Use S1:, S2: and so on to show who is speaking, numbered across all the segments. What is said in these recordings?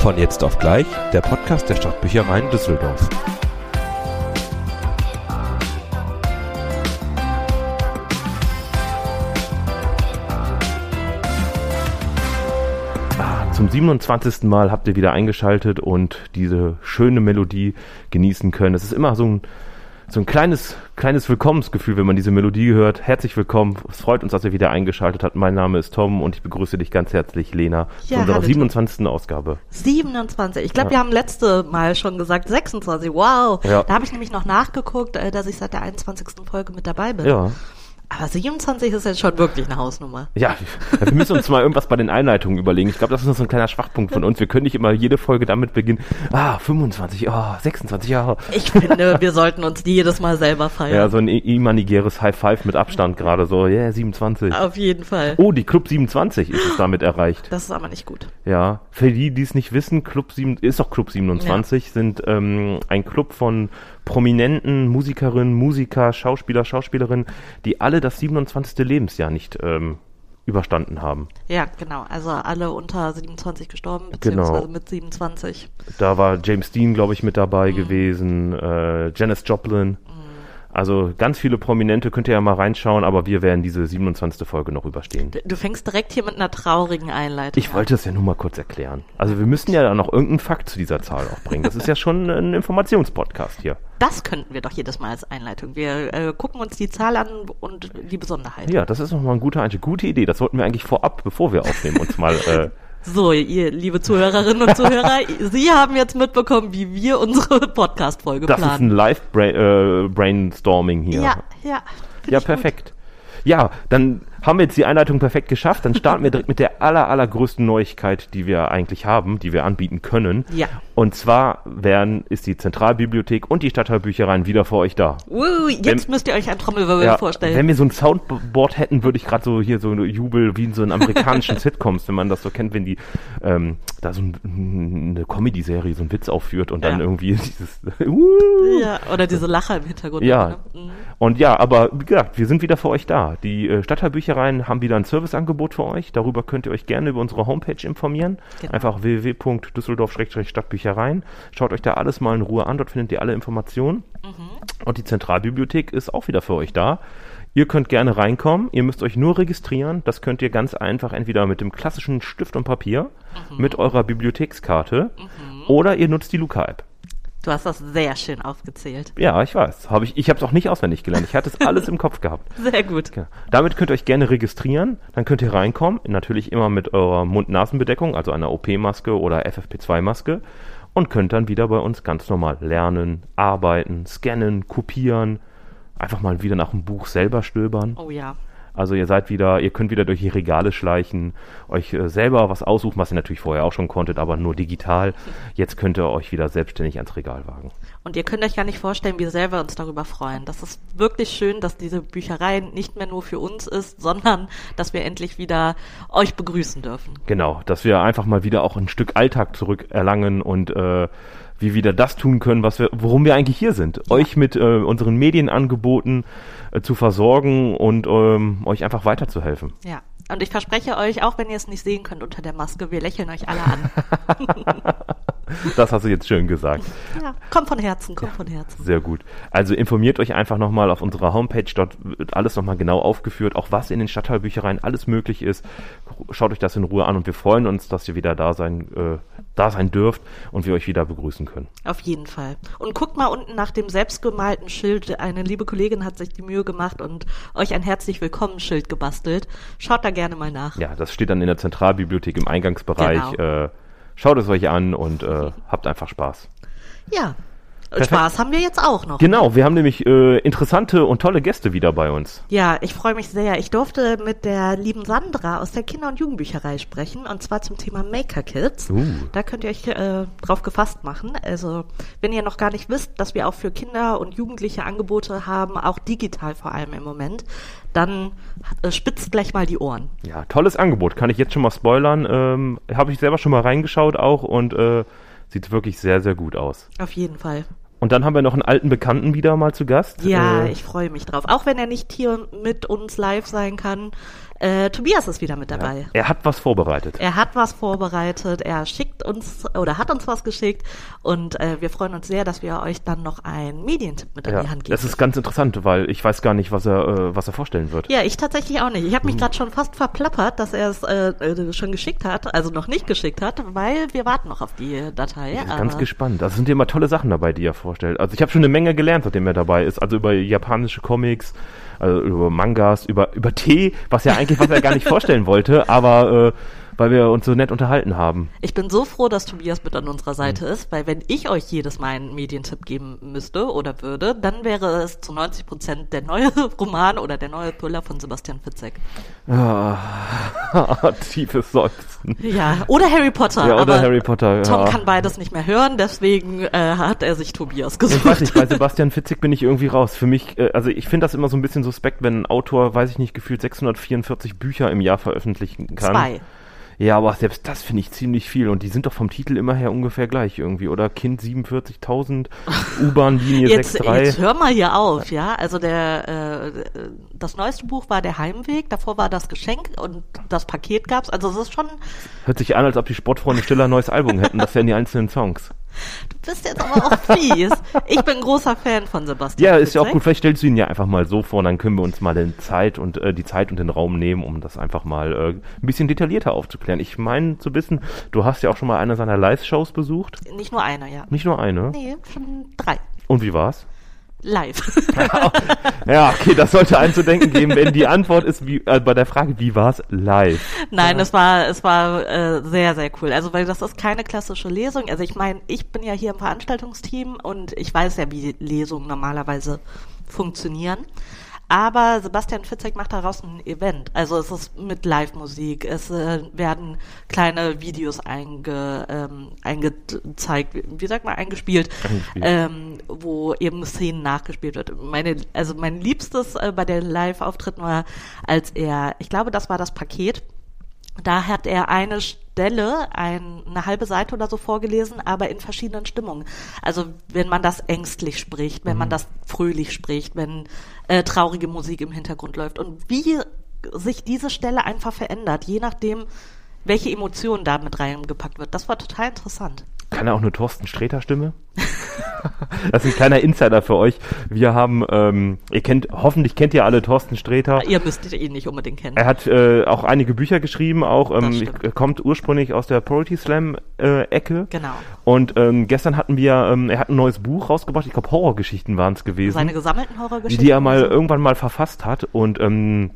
S1: Von jetzt auf gleich, der Podcast der Stadtbüchereien Düsseldorf. Ah, Zum 27. Mal habt ihr wieder eingeschaltet und diese schöne Melodie genießen können. Es ist immer so ein, so ein kleines, kleines Willkommensgefühl, wenn man diese Melodie hört. Herzlich willkommen. Es freut uns, dass ihr wieder eingeschaltet habt. Mein Name ist Tom und ich begrüße dich ganz herzlich, Lena, zu
S2: Ja,
S1: unserer
S2: hallo, Tom.
S1: 27. Ausgabe.
S2: 27. Ich glaube,
S1: Ja.
S2: wir haben letzte Mal schon gesagt 26. Wow.
S1: Ja.
S2: Da habe ich nämlich noch nachgeguckt, äh, dass ich seit der 21. Folge mit dabei bin.
S1: Ja.
S2: Aber 27 ist jetzt schon wirklich eine Hausnummer.
S1: Ja, wir müssen uns mal irgendwas bei den Einleitungen überlegen. Ich glaube, das ist noch so ein kleiner Schwachpunkt von uns. Wir können nicht immer jede Folge damit beginnen. Ah, 25, oh, 26, ja.
S2: Ich finde, wir sollten uns die jedes Mal selber
S1: Ja,
S2: feiern.
S1: so ein imaginäres High Five mit Abstand gerade so. Yeah, 27.
S2: Auf jeden Fall.
S1: Oh, die Club 27 ist es damit erreicht.
S2: Das ist aber nicht gut.
S1: Ja, für die, die es nicht wissen, Club 7, ist doch Club 27, sind ähm, ein Club von prominenten Musikerinnen, Musiker, Schauspieler, Schauspielerinnen, die alle das 27. Lebensjahr nicht ähm, überstanden haben.
S2: Ja, genau. Also alle unter 27 gestorben,
S1: Genau.
S2: beziehungsweise mit 27.
S1: Da war James Dean, glaube ich, mit dabei gewesen, äh, Janis Joplin. Also ganz viele Prominente, könnt ihr ja mal reinschauen, aber wir werden diese 27. Folge noch überstehen.
S2: Du fängst direkt hier mit einer traurigen Einleitung
S1: Ich wollte es ja nur mal kurz erklären. Also wir müssen ja dann noch irgendeinen Fakt zu dieser Zahl auch bringen. Das ist ja schon ein Informationspodcast hier.
S2: Das könnten wir doch jedes Mal als Einleitung. Wir äh, gucken uns die Zahl an und die Besonderheit.
S1: Ja, das ist nochmal ein guter Einstieg. Gute Idee. Das sollten wir eigentlich vorab, bevor wir aufnehmen, uns mal. Äh,
S2: So, ihr liebe Zuhörerinnen und Zuhörer, Sie haben jetzt mitbekommen, wie wir unsere Podcast-Folge
S1: das ist ein
S2: planen.
S1: Live-Brainstorming hier.
S2: ja, ja.
S1: Ja,
S2: ich gut.
S1: perfekt. Ja, dann haben wir jetzt die Einleitung perfekt geschafft. Dann starten wir direkt mit der aller, allergrößten Neuigkeit, die wir eigentlich haben, die wir anbieten können.
S2: Ja.
S1: Und zwar werden, ist die Zentralbibliothek und die Stadtteilbüchereien wieder für euch da.
S2: Uh, jetzt
S1: Wenn-
S2: müsst ihr euch ein Trommelwirbel
S1: Ja,
S2: vorstellen.
S1: wenn wir so ein Soundboard hätten, würde ich gerade so hier so Jubel wie in so einen amerikanischen Sitcoms, wenn man das so kennt, wenn die ähm, da so ein, eine Comedy-Serie so einen Witz aufführt und dann
S2: Ja.
S1: irgendwie dieses uh,
S2: ja, oder diese Lacher im Hintergrund.
S1: ja.
S2: Ne? Mhm.
S1: Und ja, aber wie gesagt, wir sind wieder für euch da. Die äh, Stadtteilbüchereien haben wieder ein Serviceangebot für euch. Darüber könnt ihr euch gerne über unsere Homepage informieren.
S2: Genau.
S1: Einfach www.düsseldorf-stadtbüchereien. Schaut euch da alles mal in Ruhe an. Dort findet ihr alle Informationen. Und die Zentralbibliothek ist auch wieder für euch da. Ihr könnt gerne reinkommen. Ihr müsst euch nur registrieren. Das könnt ihr ganz einfach entweder mit dem klassischen Stift und Papier, mit eurer Bibliothekskarte oder ihr nutzt die Luca-App.
S2: Du hast das sehr schön aufgezählt.
S1: Ja, ich weiß. Hab ich ich habe es auch nicht auswendig gelernt. Ich hatte es alles im Kopf gehabt.
S2: Sehr gut.
S1: Ja. Damit könnt ihr euch gerne registrieren. Dann könnt ihr reinkommen. Natürlich immer mit eurer Mund-Nasen-Bedeckung, also einer OP-Maske oder FFP2-Maske. Und könnt dann wieder bei uns ganz normal lernen, arbeiten, scannen, kopieren. Einfach mal wieder nach dem Buch selber stöbern.
S2: Oh ja.
S1: Also ihr seid wieder, ihr könnt wieder durch die Regale schleichen, euch äh, selber was aussuchen, was ihr natürlich vorher auch schon konntet, aber nur digital. Jetzt könnt ihr euch wieder selbstständig ans Regal wagen.
S2: Und ihr könnt euch gar nicht vorstellen, wie sehr wir uns darüber freuen. Das ist wirklich schön, dass diese Bücherei nicht mehr nur für uns ist, sondern dass wir endlich wieder euch begrüßen dürfen.
S1: Genau, dass wir einfach mal wieder auch ein Stück Alltag zurückerlangen und äh, wir wieder das tun können, was wir, worum wir eigentlich hier sind. Euch mit äh, unseren Medienangeboten äh, zu versorgen und ähm, euch einfach weiterzuhelfen.
S2: Ja. Und ich verspreche euch, auch wenn ihr es nicht sehen könnt unter der Maske, wir lächeln euch alle an.
S1: Das hast du jetzt schön gesagt.
S2: ja, kommt von Herzen, kommt von Herzen.
S1: Sehr gut. Also informiert euch einfach nochmal auf unserer Homepage, dort wird alles nochmal genau aufgeführt, auch was in den Stadtteilbüchereien alles möglich ist. Schaut euch das in Ruhe an und wir freuen uns, dass ihr wieder da sein, äh, da sein dürft und wir euch wieder begrüßen können.
S2: Auf jeden Fall. Und guckt mal unten nach dem selbstgemalten Schild. Eine liebe Kollegin hat sich die Mühe gemacht und euch ein herzlich willkommen Schild gebastelt. Schaut da gerne mal nach.
S1: Ja, das steht dann in der Zentralbibliothek im Eingangsbereich.
S2: Genau.
S1: Äh, schaut es euch an und äh, habt einfach Spaß.
S2: Ja.
S1: Perfekt.
S2: Spaß haben wir jetzt auch noch.
S1: Genau, wir haben nämlich äh, interessante und tolle Gäste wieder bei uns.
S2: Ja, ich freue mich sehr. Ich durfte mit der lieben Sandra aus der Kinder- und Jugendbücherei sprechen und zwar zum Thema Maker Kids.
S1: Uh.
S2: Da könnt ihr euch äh, drauf gefasst machen. Also, wenn ihr noch gar nicht wisst, dass wir auch für Kinder und Jugendliche Angebote haben, auch digital vor allem im Moment, dann äh, spitzt gleich mal die Ohren.
S1: Ja, tolles Angebot, kann ich jetzt schon mal spoilern. Ähm, Habe ich selber schon mal reingeschaut auch und äh, sieht wirklich sehr, sehr gut aus.
S2: Auf jeden Fall.
S1: Und dann haben wir noch einen alten Bekannten wieder mal zu Gast.
S2: Ja,
S1: Äh,
S2: ich freue mich drauf. Auch wenn er nicht hier mit uns live sein kann. Äh, Tobias ist wieder mit dabei.
S1: Ja. Er hat was vorbereitet.
S2: Er hat was vorbereitet. Er schickt uns oder hat uns was geschickt und äh, wir freuen uns sehr, dass wir euch dann noch einen Medientipp mit an
S1: Ja,
S2: die Hand geben.
S1: das ist ganz interessant, weil ich weiß gar nicht, was er, äh, was er vorstellen wird.
S2: Ja, ich tatsächlich auch nicht. Ich habe
S1: Mhm.
S2: mich gerade schon fast verplappert, dass er es äh, äh, schon geschickt hat, also noch nicht geschickt hat, weil wir warten noch auf die Datei.
S1: Ich bin ganz gespannt. Also sind ja immer tolle Sachen dabei, die er vorstellt. Also ich habe schon eine Menge gelernt, seitdem er dabei ist. Also über japanische Comics, also über Mangas, über, über Tee, was ja eigentlich, was er gar nicht vorstellen wollte, aber äh, weil wir uns so nett unterhalten haben.
S2: Ich bin so froh, dass Tobias mit an unserer Seite
S1: Mhm.
S2: ist, weil wenn ich euch jedes Mal einen Medientipp geben müsste oder würde, dann wäre es zu 90 Prozent der neue Roman oder der neue Thriller von Sebastian Fitzek.
S1: Ah, tiefes Seufzen.
S2: Ja, oder Harry Potter.
S1: Ja, oder Harry Potter,
S2: Tom
S1: ja.
S2: kann beides nicht mehr hören, deswegen äh, hat er sich Tobias
S1: Ich weiß
S2: gesucht.
S1: nicht, bei Sebastian Fitzek bin ich irgendwie raus. Für mich, äh, also ich finde das immer so ein bisschen suspekt, wenn ein Autor, weiß ich nicht, gefühlt 644 Bücher im Jahr veröffentlichen kann.
S2: Zwei.
S1: Ja, aber selbst das finde ich ziemlich viel und die sind doch vom Titel immer her ungefähr gleich irgendwie, oder? Kind 47.000, U-Bahn-Linie
S2: Jetzt,
S1: 63.
S2: jetzt hör mal hier auf, ja. Also der äh, das neueste Buch war der Heimweg, davor war das Geschenk und das Paket gab's. Also es ist schon,
S1: Hört sich an, als ob die Sportfreunde Stiller ein neues Album hätten. Das wären die einzelnen Songs.
S2: Du bist jetzt aber auch fies. Ich bin großer Fan von Sebastian.
S1: Ja, ist ja auch gut. Vielleicht stellst du ihn ja einfach mal so vor, dann können wir uns mal den Zeit und äh, die Zeit und den Raum nehmen, um das einfach mal äh, ein bisschen detaillierter aufzuklären. Ich meine zu wissen, du hast ja auch schon mal eine seiner Live-Shows besucht.
S2: Nicht nur einer, ja.
S1: Nicht nur eine.
S2: Nee, schon drei.
S1: Und wie war's?
S2: Live.
S1: Ja, okay, das sollte einen zu denken geben, wenn die Antwort ist, wie, äh, bei der Frage, wie war's live?
S2: Nein, es war es war äh, sehr sehr cool. Also weil das ist keine klassische Lesung. Also ich meine, ich bin ja hier im Veranstaltungsteam und ich weiß ja, wie Lesungen normalerweise funktionieren. Aber Sebastian Fitzek macht daraus ein Event. Also es ist mit Live-Musik. Es äh, werden kleine Videos einge, ähm, eingezeigt, wie- sagt man, eingespielt,
S1: Eingespielt.
S2: ähm, wo eben Szenen nachgespielt wird. Meine, also mein Liebstes äh, bei den Live-Auftritten war, als er, ich glaube, das war das Paket, da hat er eine Stelle, ein, eine halbe Seite oder so vorgelesen, aber in verschiedenen Stimmungen. Also wenn man das ängstlich spricht, wenn man das fröhlich spricht, wenn äh, traurige Musik im Hintergrund läuft und wie sich diese Stelle einfach verändert, je nachdem, welche Emotion da mit reingepackt wird. Das war total interessant.
S1: Kann er auch eine Thorsten Sträter Stimme? das ist ein kleiner Insider für euch. Wir haben, ähm, ihr kennt, hoffentlich kennt ihr alle Thorsten Sträter.
S2: Ihr müsst ihn nicht unbedingt kennen.
S1: Er hat äh, auch einige Bücher geschrieben, auch ähm, er kommt ursprünglich aus der Poetry Slam äh, Ecke.
S2: Genau.
S1: Und ähm, gestern hatten wir, ähm, er hat ein neues Buch rausgebracht, ich glaube Horrorgeschichten waren es gewesen,
S2: Seine gesammelten Horrorgeschichten.
S1: die er mal irgendwann mal verfasst hat und ähm,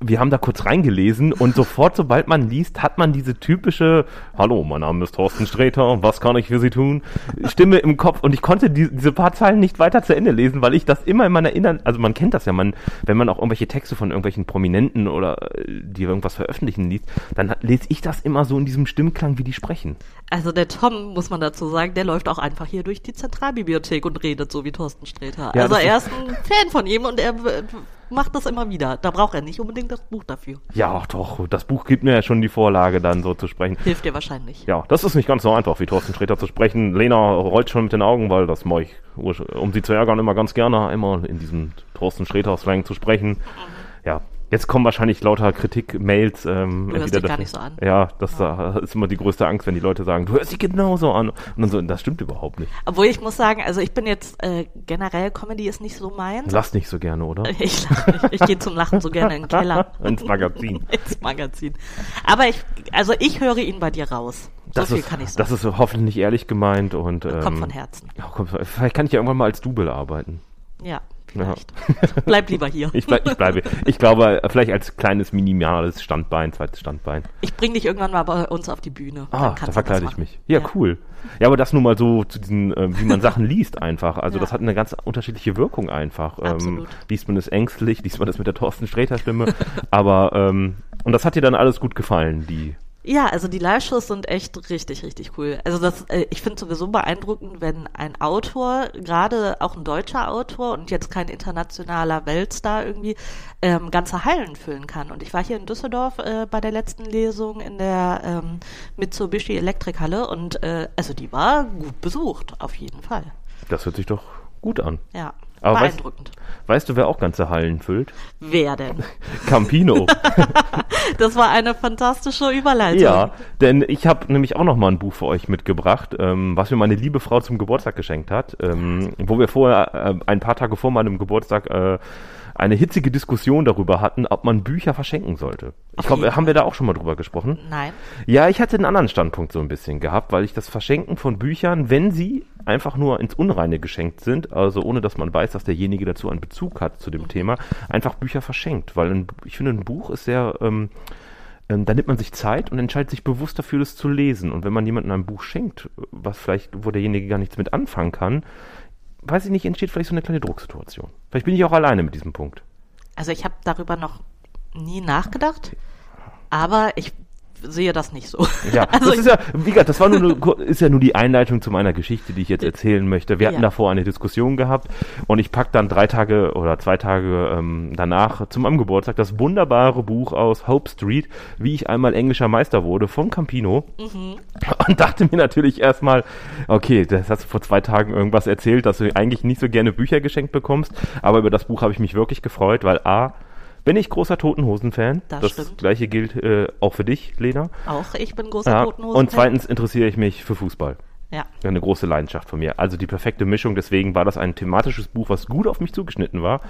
S1: wir haben da kurz reingelesen und sofort, sobald man liest, hat man diese typische Hallo, mein Name ist Thorsten Sträter, was kann ich für Sie tun? Stimme im Kopf und ich konnte die, diese paar Zeilen nicht weiter zu Ende lesen, weil ich das immer in meiner Innern, also man kennt das ja, man, wenn man auch irgendwelche Texte von irgendwelchen Prominenten oder äh, die irgendwas veröffentlichen liest, dann lese ich das immer so in diesem Stimmklang, wie die sprechen.
S2: Also der Tom, muss man dazu sagen, der läuft auch einfach hier durch die Zentralbibliothek und redet so wie Thorsten Sträter.
S1: Ja,
S2: also er
S1: ist-
S2: ein Fan von ihm und er macht das immer wieder. Da braucht er nicht unbedingt das Buch dafür.
S1: Ja, ach doch, das Buch gibt mir ja schon die Vorlage, dann so zu sprechen.
S2: Hilft dir wahrscheinlich.
S1: Ja, das ist nicht ganz so einfach, wie Thorsten Sträter zu sprechen. Lena rollt schon mit den Augen, weil das mache ich, um sie zu ärgern, immer ganz gerne, immer in diesem Thorsten Sträter-Slang zu sprechen. Ja, jetzt kommen wahrscheinlich lauter Kritik-Mails. Ähm,
S2: Du hörst dich gar nicht so an.
S1: Ja, das äh, ist immer die größte Angst, wenn die Leute sagen, du hörst dich genauso an. Und dann so, das stimmt überhaupt nicht.
S2: Obwohl ich muss sagen, also ich bin jetzt äh, generell, Comedy ist nicht so meins.
S1: Lass nicht so gerne, oder?
S2: Ich, lach nicht. ich gehe zum Lachen so gerne in den Keller.
S1: Ins Magazin.
S2: Ins Magazin. Aber ich, also ich höre ihn bei dir raus. So
S1: Das
S2: viel
S1: ist,
S2: kann ich sagen.
S1: das ist hoffentlich ehrlich gemeint und ähm,
S2: Kommt von Herzen.
S1: Ja, kommt, vielleicht kann ich ja irgendwann mal als Double arbeiten.
S2: Ja, vielleicht. Bleib lieber hier.
S1: Ich, bleib, ich bleibe. Ich glaube, vielleicht als kleines minimales Standbein, zweites Standbein.
S2: Ich bring dich irgendwann mal bei uns auf die Bühne.
S1: Ah, da verkleide
S2: das
S1: ich mich. Ja, cool. Ja, aber das nur mal so zu diesen, äh, wie man Sachen liest einfach. Also
S2: Ja.
S1: das hat eine ganz unterschiedliche Wirkung einfach. Ähm, liest man es ängstlich, liest man es mit der Thorsten Sträter Stimme. aber, ähm, und das hat dir dann alles gut gefallen, die.
S2: Ja, also die Live-Shows sind echt richtig, richtig cool. Also das, äh, ich finde sowieso beeindruckend, wenn ein Autor, gerade auch ein deutscher Autor und jetzt kein internationaler Weltstar irgendwie, ähm, ganze Hallen füllen kann. Und ich war hier in Düsseldorf äh, bei der letzten Lesung in der ähm, Mitsubishi Elektrikhalle und äh, also die war gut besucht, auf jeden Fall.
S1: Das hört sich doch gut an.
S2: Ja.
S1: Aber weißt,
S2: Beeindruckend.
S1: weißt du, wer auch ganze Hallen füllt?
S2: Wer denn?
S1: Campino.
S2: Das war eine fantastische Überleitung.
S1: ja, denn ich habe nämlich auch noch mal ein Buch für euch mitgebracht, ähm, was mir meine liebe Frau zum Geburtstag geschenkt hat, ähm, wo wir vorher, äh, ein paar Tage vor meinem Geburtstag, äh, eine hitzige Diskussion darüber hatten, ob man Bücher verschenken sollte. Ich glaube, haben wir da auch schon mal drüber gesprochen?
S2: Nein.
S1: Ja, ich hatte einen anderen Standpunkt so ein bisschen gehabt, weil ich das Verschenken von Büchern, wenn sie einfach nur ins Unreine geschenkt sind, also ohne dass man weiß, dass derjenige dazu einen Bezug hat zu dem Thema, einfach Bücher verschenkt. Weil ein, ich finde, ein Buch ist sehr, ähm, ähm, da nimmt man sich Zeit und entscheidet sich bewusst dafür, das zu lesen. Und wenn man jemandem ein Buch schenkt, was vielleicht, wo derjenige gar nichts mit anfangen kann, weiß ich nicht, entsteht vielleicht so eine kleine Drucksituation. Vielleicht bin ich auch alleine mit diesem Punkt.
S2: Also ich habe darüber noch nie nachgedacht, aber ich sehe das nicht so.
S1: Ja,
S2: also
S1: das ist ja, wie gesagt, das war nur, ist ja nur die Einleitung zu meiner Geschichte, die ich jetzt erzählen möchte. Wir hatten
S2: Ja.
S1: davor eine Diskussion gehabt und ich pack dann drei Tage oder zwei Tage ähm, danach zu meinem Geburtstag das wunderbare Buch aus Hope Street, wie ich einmal englischer Meister wurde, von Campino. Und dachte mir natürlich erstmal, okay, das hast du vor zwei Tagen irgendwas erzählt, dass du eigentlich nicht so gerne Bücher geschenkt bekommst, aber über das Buch habe ich mich wirklich gefreut, weil A, bin ich großer Totenhosen-Fan.
S2: Das stimmt.
S1: gleiche gilt äh, auch für dich, Lena.
S2: auch ich bin großer
S1: Ja,
S2: Totenhosen.
S1: und zweitens interessiere ich mich für Fußball.
S2: Ja.
S1: Eine große Leidenschaft von mir. Also die perfekte Mischung. Deswegen war das ein thematisches Buch, was gut auf mich zugeschnitten war.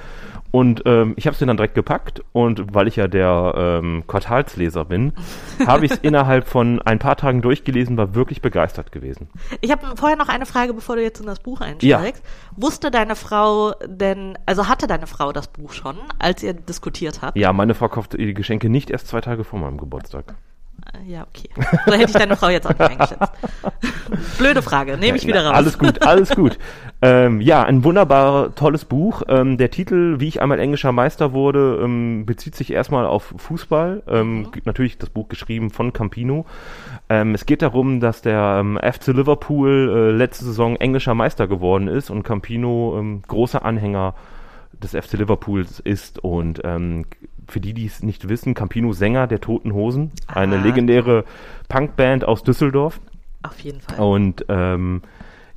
S1: Und ähm, ich habe es dann direkt gepackt. Und weil ich ja der ähm, Quartalsleser bin, habe ich es innerhalb von ein paar Tagen durchgelesen, war wirklich begeistert gewesen.
S2: Ich habe vorher noch eine Frage, bevor du jetzt in das Buch einsteigst. Wusste deine Frau denn, also hatte deine Frau das Buch schon, als ihr diskutiert habt?
S1: Ja, meine Frau kauft die Geschenke nicht erst zwei Tage vor meinem Geburtstag.
S2: Äh, Ja, okay. Da hätte ich deine Frau jetzt auch nicht eingeschätzt. Blöde Frage, nehme ich wieder raus.
S1: Alles gut, alles gut. ähm, ja, ein wunderbar tolles Buch. Ähm, der Titel, wie ich einmal englischer Meister wurde, ähm, bezieht sich erstmal auf Fußball. Ähm, g- Natürlich das Buch geschrieben von Campino. Ähm, es geht darum, dass der ähm, FC Liverpool äh, letzte Saison englischer Meister geworden ist und Campino großer Anhänger des FC Liverpools ist und ähm, für die, die es nicht wissen, Campino Sänger der Toten Hosen, eine
S2: Ah.
S1: legendäre Punkband aus Düsseldorf.
S2: Auf jeden Fall.
S1: Und ähm,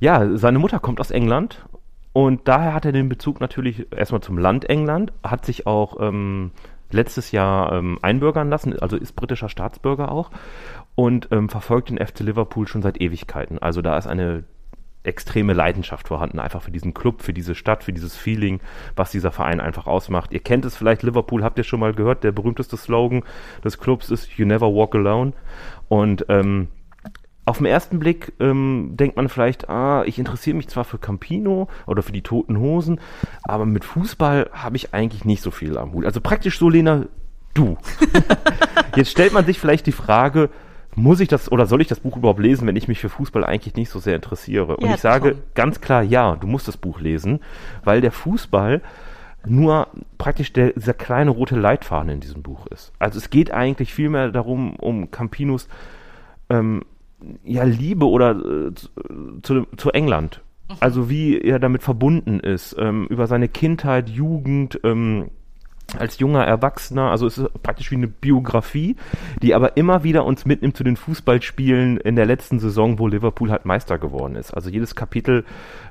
S1: ja, seine Mutter kommt aus England und daher hat er den Bezug natürlich erstmal zum Land England, hat sich auch ähm, letztes Jahr ähm, einbürgern lassen, also ist britischer Staatsbürger auch und ähm, verfolgt den FC Liverpool schon seit Ewigkeiten. Also da ist eine extreme Leidenschaft vorhanden, einfach für diesen Club, für diese Stadt, für dieses Feeling, was dieser Verein einfach ausmacht. Ihr kennt es vielleicht, Liverpool habt ihr schon mal gehört, der berühmteste Slogan des Clubs ist You Never Walk Alone. Und ähm, auf den ersten Blick ähm, denkt man vielleicht, ah, ich interessiere mich zwar für Campino oder für die Toten Hosen, aber mit Fußball habe ich eigentlich nicht so viel am Hut. Also praktisch so, Lena, du. Jetzt stellt man sich vielleicht die Frage, muss ich das oder soll ich das Buch überhaupt lesen, wenn ich mich für Fußball eigentlich nicht so sehr interessiere? Und
S2: Ja,
S1: ich sage
S2: Tom.
S1: ganz klar, ja, du musst das Buch lesen, weil der Fußball nur praktisch der, dieser kleine rote Leitfaden in diesem Buch ist. Also es geht eigentlich vielmehr darum, um Campinos ähm, ja, Liebe oder äh, zu, zu, zu England. Also wie er damit verbunden ist, ähm, über seine Kindheit, Jugend, ähm, als junger Erwachsener, also es ist praktisch wie eine Biografie, die aber immer wieder uns mitnimmt zu den Fußballspielen in der letzten Saison, wo Liverpool halt Meister geworden ist. Also jedes Kapitel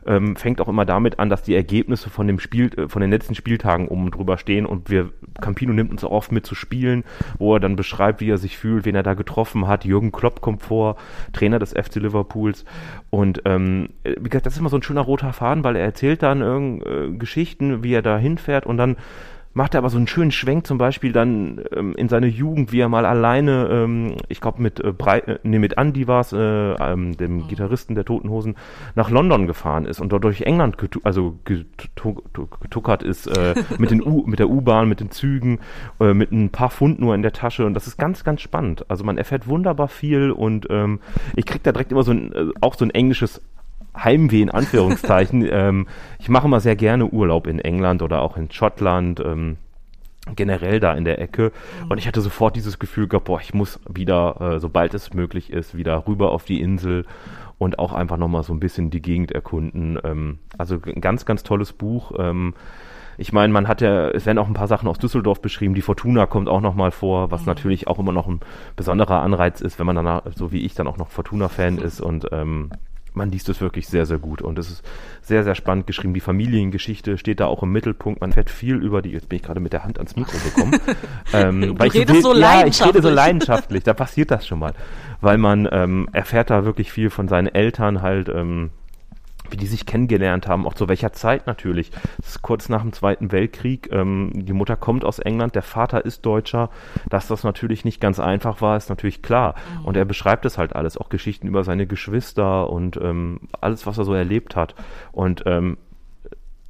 S1: ähm, fängt auch immer damit an, dass die Ergebnisse von dem Spiel, äh, von den letzten Spieltagen oben drüber stehen und wir, Campino nimmt uns auch oft mit zu Spielen, wo er dann beschreibt, wie er sich fühlt, wen er da getroffen hat. Jürgen Klopp kommt vor, Trainer des FC Liverpools und ähm, äh, wie gesagt, das ist immer so ein schöner roter Faden, weil er erzählt dann äh, Geschichten, wie er da hinfährt und dann macht er aber so einen schönen Schwenk zum Beispiel dann ähm, in seine Jugend, wie er mal alleine, ähm, ich glaube mit äh, Brei äh, nee, mit Andy war es, äh, ähm, dem Gitarristen der Toten Hosen, nach London gefahren ist und dort durch England getu also getu tu- getuckert ist äh, mit den U mit der U-Bahn, mit den Zügen, äh, mit ein paar Pfund nur in der Tasche und das ist ganz ganz spannend. Also man erfährt wunderbar viel und ähm, ich krieg da direkt immer so ein äh, auch so ein englisches Heimweh in Anführungszeichen. ähm, ich mache immer sehr gerne Urlaub in England oder auch in Schottland, ähm, generell da in der Ecke. Und ich hatte sofort dieses Gefühl gehabt, boah, ich muss wieder, äh, sobald es möglich ist, wieder rüber auf die Insel und auch einfach nochmal so ein bisschen die Gegend erkunden. Ähm, also ein ganz, ganz tolles Buch. Ähm, ich meine, man hat ja, es werden auch ein paar Sachen aus Düsseldorf beschrieben. Die Fortuna kommt auch nochmal vor, was natürlich auch immer noch ein besonderer Anreiz ist, wenn man dann, so wie ich, dann auch noch Fortuna-Fan ist und ähm, man liest es wirklich sehr, sehr gut und es ist sehr, sehr spannend geschrieben. Die Familiengeschichte steht da auch im Mittelpunkt. Man fährt viel über die, jetzt bin ich gerade mit der Hand ans Mikro gekommen.
S2: ähm, du weil redest ich so, so
S1: ja, ich rede so leidenschaftlich, da passiert das schon mal. Weil man ähm, erfährt da wirklich viel von seinen Eltern halt, ähm, wie die sich kennengelernt haben, auch zu welcher Zeit natürlich. Das ist kurz nach dem Zweiten Weltkrieg. Ähm, die Mutter kommt aus England, der Vater ist Deutscher. Dass das natürlich nicht ganz einfach war, ist natürlich klar. Mhm. Und er beschreibt es halt alles, auch Geschichten über seine Geschwister und ähm, alles, was er so erlebt hat. Und ähm,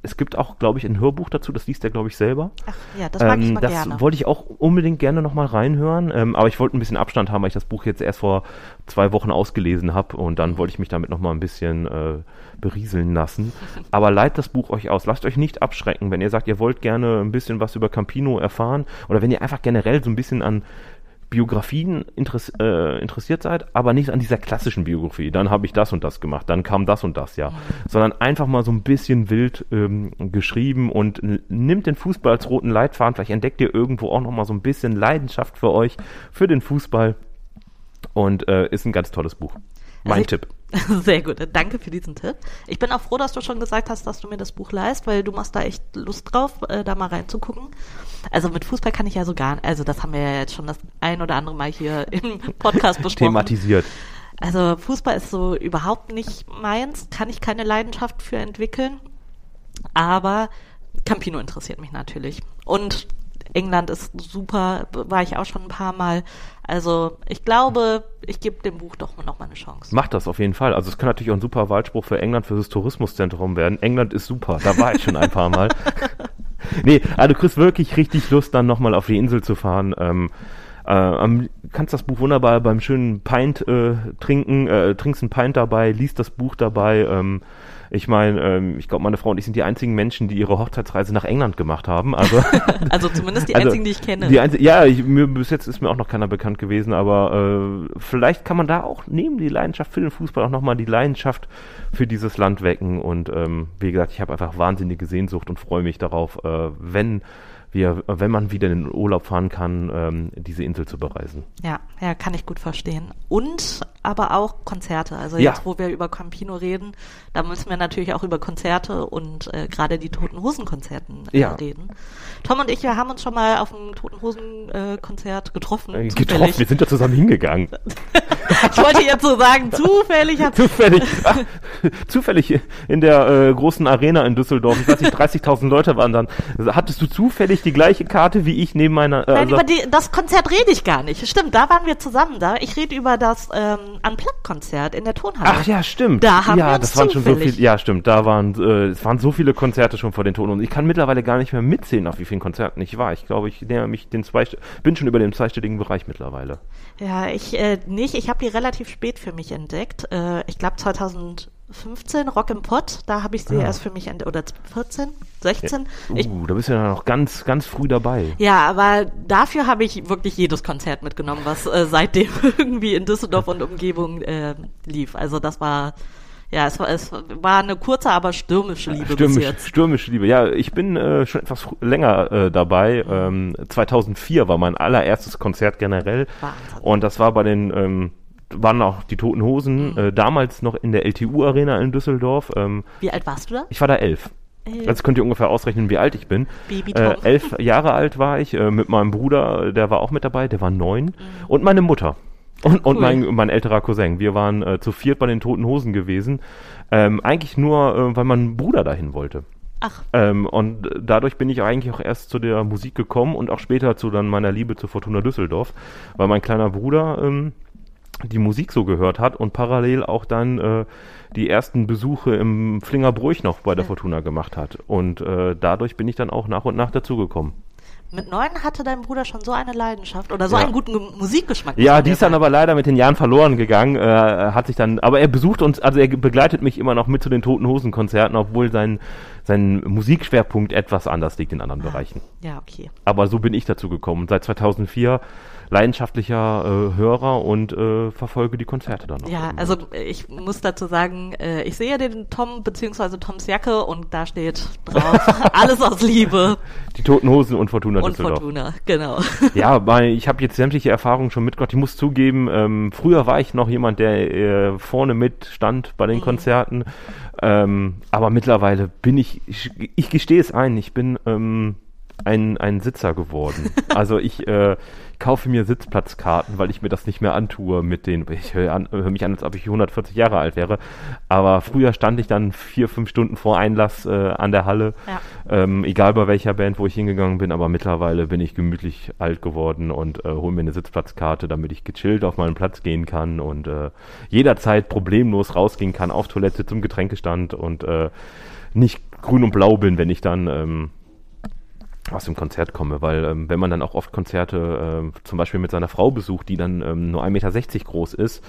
S1: es gibt auch, glaube ich, ein Hörbuch dazu, das liest er, glaube ich, selber. Ach
S2: ja, das mag ähm, ich mal
S1: das
S2: gerne.
S1: Das wollte ich auch unbedingt gerne nochmal reinhören, ähm, aber ich wollte ein bisschen Abstand haben, weil ich das Buch jetzt erst vor zwei Wochen ausgelesen habe und dann wollte ich mich damit nochmal ein bisschen äh, berieseln lassen. Aber leitet das Buch euch aus. Lasst euch nicht abschrecken, wenn ihr sagt, ihr wollt gerne ein bisschen was über Campino erfahren oder wenn ihr einfach generell so ein bisschen an Biografien interess äh, interessiert seid, aber nicht an dieser klassischen Biografie. Dann habe ich das und das gemacht, dann kam das und das, ja. Sondern einfach mal so ein bisschen wild ähm, geschrieben und nimmt den Fußball als roten Leitfaden. Vielleicht entdeckt ihr irgendwo auch nochmal so ein bisschen Leidenschaft für euch, für den Fußball. Und äh, ist ein ganz tolles Buch. Mein also Tipp.
S2: Sehr gut, danke für diesen Tipp. Ich bin auch froh, dass du schon gesagt hast, dass du mir das Buch leist, weil du machst da echt Lust drauf, äh, da mal reinzugucken. Also mit Fußball kann ich ja so gar nicht, also das haben wir ja jetzt schon das ein oder andere Mal hier im Podcast besprochen.
S1: Thematisiert.
S2: Also Fußball ist so überhaupt nicht meins, kann ich keine Leidenschaft für entwickeln, aber Campino interessiert mich natürlich. Und England ist super, war ich auch schon ein paar Mal. Also ich glaube, ich gebe dem Buch doch noch mal eine Chance.
S1: Macht das auf jeden Fall. Also es kann natürlich auch ein super Wahlspruch für England, für das Tourismuszentrum werden. England ist super, da war ich schon ein paar Mal. nee, also du kriegst wirklich richtig Lust, dann nochmal auf die Insel zu fahren. Ähm, äh, kannst das Buch wunderbar beim schönen Pint äh, trinken, äh, trinkst ein Pint dabei, liest das Buch dabei. Ähm, ich meine, ähm, ich glaube, meine Frau und ich sind die einzigen Menschen, die ihre Hochzeitsreise nach England gemacht haben. Also,
S2: also zumindest die also, einzigen, die ich kenne.
S1: Die einzig, ja, ich, mir, bis jetzt ist mir auch noch keiner bekannt gewesen, aber äh, vielleicht kann man da auch neben die Leidenschaft für den Fußball auch nochmal die Leidenschaft für dieses Land wecken. Und ähm, wie gesagt, ich habe einfach wahnsinnige Sehnsucht und freue mich darauf, äh, wenn wir, wenn man wieder in den Urlaub fahren kann, ähm, diese Insel zu bereisen.
S2: Ja, ja, kann ich gut verstehen. Und aber auch Konzerte. Also jetzt, ja. wo wir über Campino reden, da müssen wir natürlich auch über Konzerte und äh, gerade die Toten Hosen Konzerten äh, ja. reden. Tom und ich, wir haben uns schon mal auf einem Toten Hosen äh, Konzert getroffen.
S1: Äh, getroffen, wir sind ja zusammen hingegangen.
S2: ich wollte jetzt so sagen, zufällig hat
S1: zufällig, ach, zufällig in der äh, großen Arena in Düsseldorf, ich weiß nicht, 30.000 Leute waren dann. Hattest du zufällig die gleiche Karte wie ich neben meiner?
S2: Äh, Nein, also über die, das Konzert rede ich gar nicht. Stimmt, da waren wir zusammen da. Ich rede über das ähm, Unplugged-Konzert in der Tonhalle.
S1: Ach ja, stimmt.
S2: Da haben
S1: ja,
S2: wir uns
S1: das waren
S2: schon
S1: so viele. Ja, stimmt. Da waren äh, es waren so viele Konzerte schon vor den Toten und ich kann mittlerweile gar nicht mehr mitzählen, auf wie vielen Konzerten ich war. Ich glaube, ich näher mich den zwei, bin schon über dem zweistelligen Bereich mittlerweile.
S2: Ja, ich äh, nicht. Ich habe die relativ spät für mich entdeckt. Äh, ich glaube 2015 Rock im Pott. Da habe ich sie ah. erst für mich entdeckt oder 14, 16.
S1: Ja. Uh, ich, da bist du ja noch ganz, ganz früh dabei.
S2: Ja, aber dafür habe ich wirklich jedes Konzert mitgenommen, was äh, seitdem irgendwie in Düsseldorf und Umgebung äh, lief. Also das war ja, es war, es war eine kurze, aber stürmische Liebe
S1: Stürmisch,
S2: bis jetzt.
S1: Stürmische Liebe. Ja, ich bin äh, schon etwas länger äh, dabei. Ähm, 2004 war mein allererstes Konzert generell. Wahnsinn. Und das war bei den ähm, waren auch die Toten Hosen, mhm. äh, damals noch in der LTU-Arena in Düsseldorf. Ähm,
S2: wie alt warst du da?
S1: Ich war da elf. Elf. Jetzt könnt ihr ungefähr ausrechnen, wie alt ich bin. Baby äh, elf Jahre alt war ich, äh, mit meinem Bruder, der war auch mit dabei, der war neun. Mhm. Und meine Mutter. Und, cool. und mein, mein älterer Cousin. Wir waren äh, zu viert bei den Toten Hosen gewesen. Ähm, eigentlich nur, äh, weil mein Bruder dahin wollte.
S2: Ach.
S1: Ähm, und dadurch bin ich eigentlich auch erst zu der Musik gekommen und auch später zu dann meiner Liebe zu Fortuna Düsseldorf, weil mein kleiner Bruder ähm, die Musik so gehört hat und parallel auch dann äh, die ersten Besuche im Flingerbruch noch bei der ja. Fortuna gemacht hat. Und äh, dadurch bin ich dann auch nach und nach dazugekommen.
S2: Mit neun hatte dein Bruder schon so eine Leidenschaft oder so ja. einen guten Musikgeschmack.
S1: Ja, die ist dann aber leider mit den Jahren verloren gegangen. Äh, hat sich dann, aber er besucht uns, also er begleitet mich immer noch mit zu den Toten Hosen Konzerten, obwohl sein sein Musikschwerpunkt etwas anders liegt in anderen ah, Bereichen.
S2: Ja, okay.
S1: Aber so bin ich dazu gekommen. Seit 2004 leidenschaftlicher äh, Hörer und äh, verfolge die Konzerte dann noch.
S2: Ja, also ich muss dazu sagen, äh, ich sehe den Tom beziehungsweise Toms Jacke und da steht drauf, alles aus Liebe.
S1: Die Toten Hosen und Fortuna
S2: Und
S1: Düsseldorf.
S2: Fortuna, genau.
S1: Ja, weil ich habe jetzt sämtliche Erfahrungen schon mitgemacht. Ich muss zugeben, ähm, früher war ich noch jemand, der äh, vorne mit stand bei den
S2: Mhm.
S1: Konzerten. Ähm, aber mittlerweile bin ich, ich, ich gestehe es ein, ich bin ähm, ein, ein Sitzer geworden. Also ich äh, kaufe mir Sitzplatzkarten, weil ich mir das nicht mehr antue mit den, ich höre hör mich an, als ob ich 140 Jahre alt wäre. Aber früher stand ich dann vier, fünf Stunden vor Einlass äh, an der Halle,
S2: Ja.
S1: ähm, egal bei welcher Band, wo ich hingegangen bin, aber mittlerweile bin ich gemütlich alt geworden und äh, hole mir eine Sitzplatzkarte, damit ich gechillt auf meinen Platz gehen kann und äh, jederzeit problemlos rausgehen kann auf Toilette zum Getränkestand und äh, nicht grün und blau bin, wenn ich dann ähm, aus dem Konzert komme, weil ähm, wenn man dann auch oft Konzerte ähm, zum Beispiel mit seiner Frau besucht, die dann ähm, nur 1,60 Meter groß ist,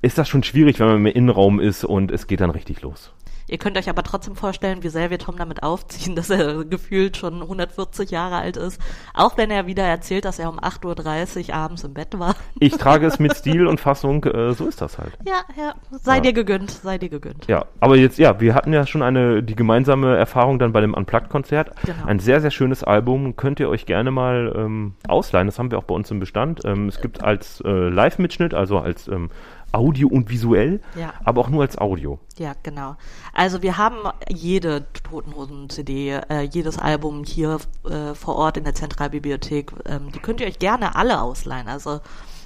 S1: ist das schon schwierig, wenn man im Innenraum ist und es geht dann richtig los.
S2: Ihr könnt euch aber trotzdem vorstellen, wie sehr wir Tom damit aufziehen, dass er gefühlt schon 140 Jahre alt ist. Auch wenn er wieder erzählt, dass er um 8.30 Uhr abends im Bett war.
S1: Ich trage es mit Stil und Fassung, äh, so ist das halt.
S2: Ja, ja, sei
S1: Ja.
S2: dir gegönnt, sei dir gegönnt.
S1: Ja, aber jetzt, ja, wir hatten ja schon eine, die gemeinsame Erfahrung dann bei dem Unplugged-Konzert.
S2: Genau.
S1: Ein sehr, sehr schönes Album, könnt ihr euch gerne mal ähm, ausleihen. Das haben wir auch bei uns im Bestand. Ähm, es gibt als äh, Live-Mitschnitt, also als ähm, Audio und visuell,
S2: Ja.
S1: aber auch nur als Audio.
S2: Ja, genau. Also wir haben jede Totenhosen-CD, äh, jedes Album hier äh, vor Ort in der Zentralbibliothek. Ähm, die könnt ihr euch gerne alle ausleihen. Also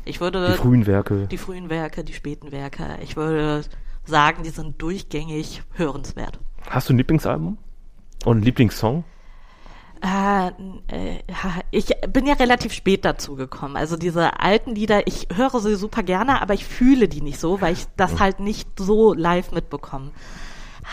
S2: ich würde
S1: Die frühen Werke.
S2: die frühen Werke, die späten Werke, ich würde sagen, die sind durchgängig hörenswert.
S1: Hast du ein Lieblingsalbum? Und einen Lieblingssong?
S2: Äh, äh, ich bin ja relativ spät dazu gekommen. Also diese alten Lieder, ich höre sie super gerne, aber ich fühle die nicht so, weil ich das halt nicht so live mitbekommen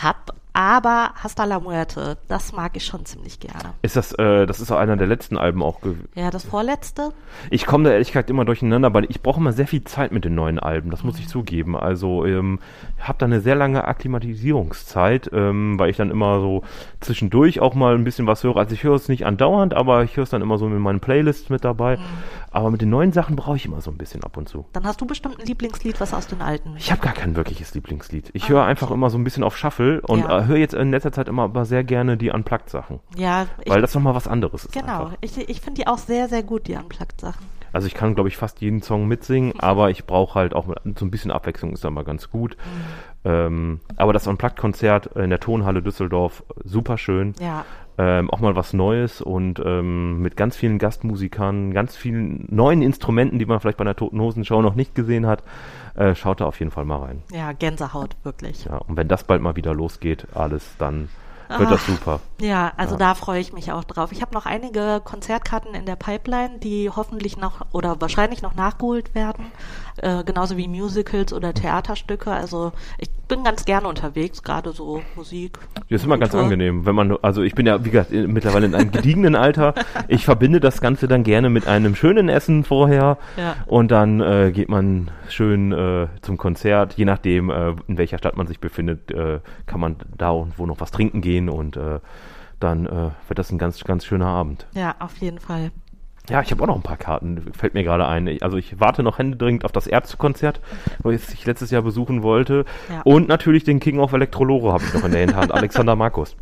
S2: hab. Aber Hasta la Muerte, das mag ich schon ziemlich gerne.
S1: Ist das, äh, das ist auch einer der letzten Alben auch. Ge
S2: Ja, das vorletzte?
S1: ich komme da ehrlich gesagt immer durcheinander, weil ich brauche immer sehr viel Zeit mit den neuen Alben, das muss ich zugeben. Also ähm, habe da eine sehr lange Akklimatisierungszeit, ähm, weil ich dann immer so zwischendurch auch mal ein bisschen was höre. Also ich höre es nicht andauernd, aber ich höre es dann immer so in meinen Playlists mit dabei. Aber mit den neuen Sachen brauche ich immer so ein bisschen ab und zu.
S2: Dann hast du bestimmt ein Lieblingslied, was aus den alten.
S1: Ich habe gar kein wirkliches Lieblingslied. Ich höre einfach immer so ein bisschen auf Shuffle und
S2: Ja.
S1: Höre jetzt in letzter Zeit immer aber sehr gerne die Unplugged-Sachen.
S2: Ja, ich,
S1: Weil das nochmal was anderes ist.
S2: genau.
S1: Einfach.
S2: Ich, ich finde die auch sehr, sehr gut, die Unplugged-Sachen.
S1: Also ich kann, glaube ich, fast jeden Song mitsingen, aber ich brauche halt auch so ein bisschen Abwechslung, ist da mal ganz gut. Ähm, aber das Unplugged-Konzert in der Tonhalle Düsseldorf, super schön.
S2: Ja,
S1: Ähm, auch mal was Neues und ähm, mit ganz vielen Gastmusikern, ganz vielen neuen Instrumenten, die man vielleicht bei einer Toten Hosen Show noch nicht gesehen hat. Äh, schaut da auf jeden Fall mal rein.
S2: ja, Gänsehaut, wirklich.
S1: Ja, und wenn das bald mal wieder losgeht, alles, dann wird das super.
S2: Ja, also
S1: Ja.
S2: da freue ich mich auch drauf. Ich habe noch einige Konzertkarten in der Pipeline, die hoffentlich noch oder wahrscheinlich noch nachgeholt werden. Äh, genauso wie Musicals oder Theaterstücke. Also ich bin ganz gerne unterwegs, gerade so Musik.
S1: Das ist immer ganz angenehm, wenn man, also ich bin ja, wie gesagt, mittlerweile in einem gediegenen Alter. Ich verbinde das Ganze dann gerne mit einem schönen Essen vorher
S2: Ja.
S1: und dann äh, geht man schön äh, zum Konzert. Je nachdem, äh, in welcher Stadt man sich befindet, äh, kann man da und wo noch was trinken gehen und äh, dann äh, wird das ein ganz, ganz schöner Abend.
S2: Ja, auf jeden Fall.
S1: Ja, ich habe auch noch ein paar Karten, fällt mir gerade ein. Also ich warte noch händeringend auf das Ärztekonzert, was ich letztes Jahr besuchen wollte.
S2: Ja.
S1: Und natürlich den King of Electrolore habe ich noch in der Hinterhand, Alexander Markus.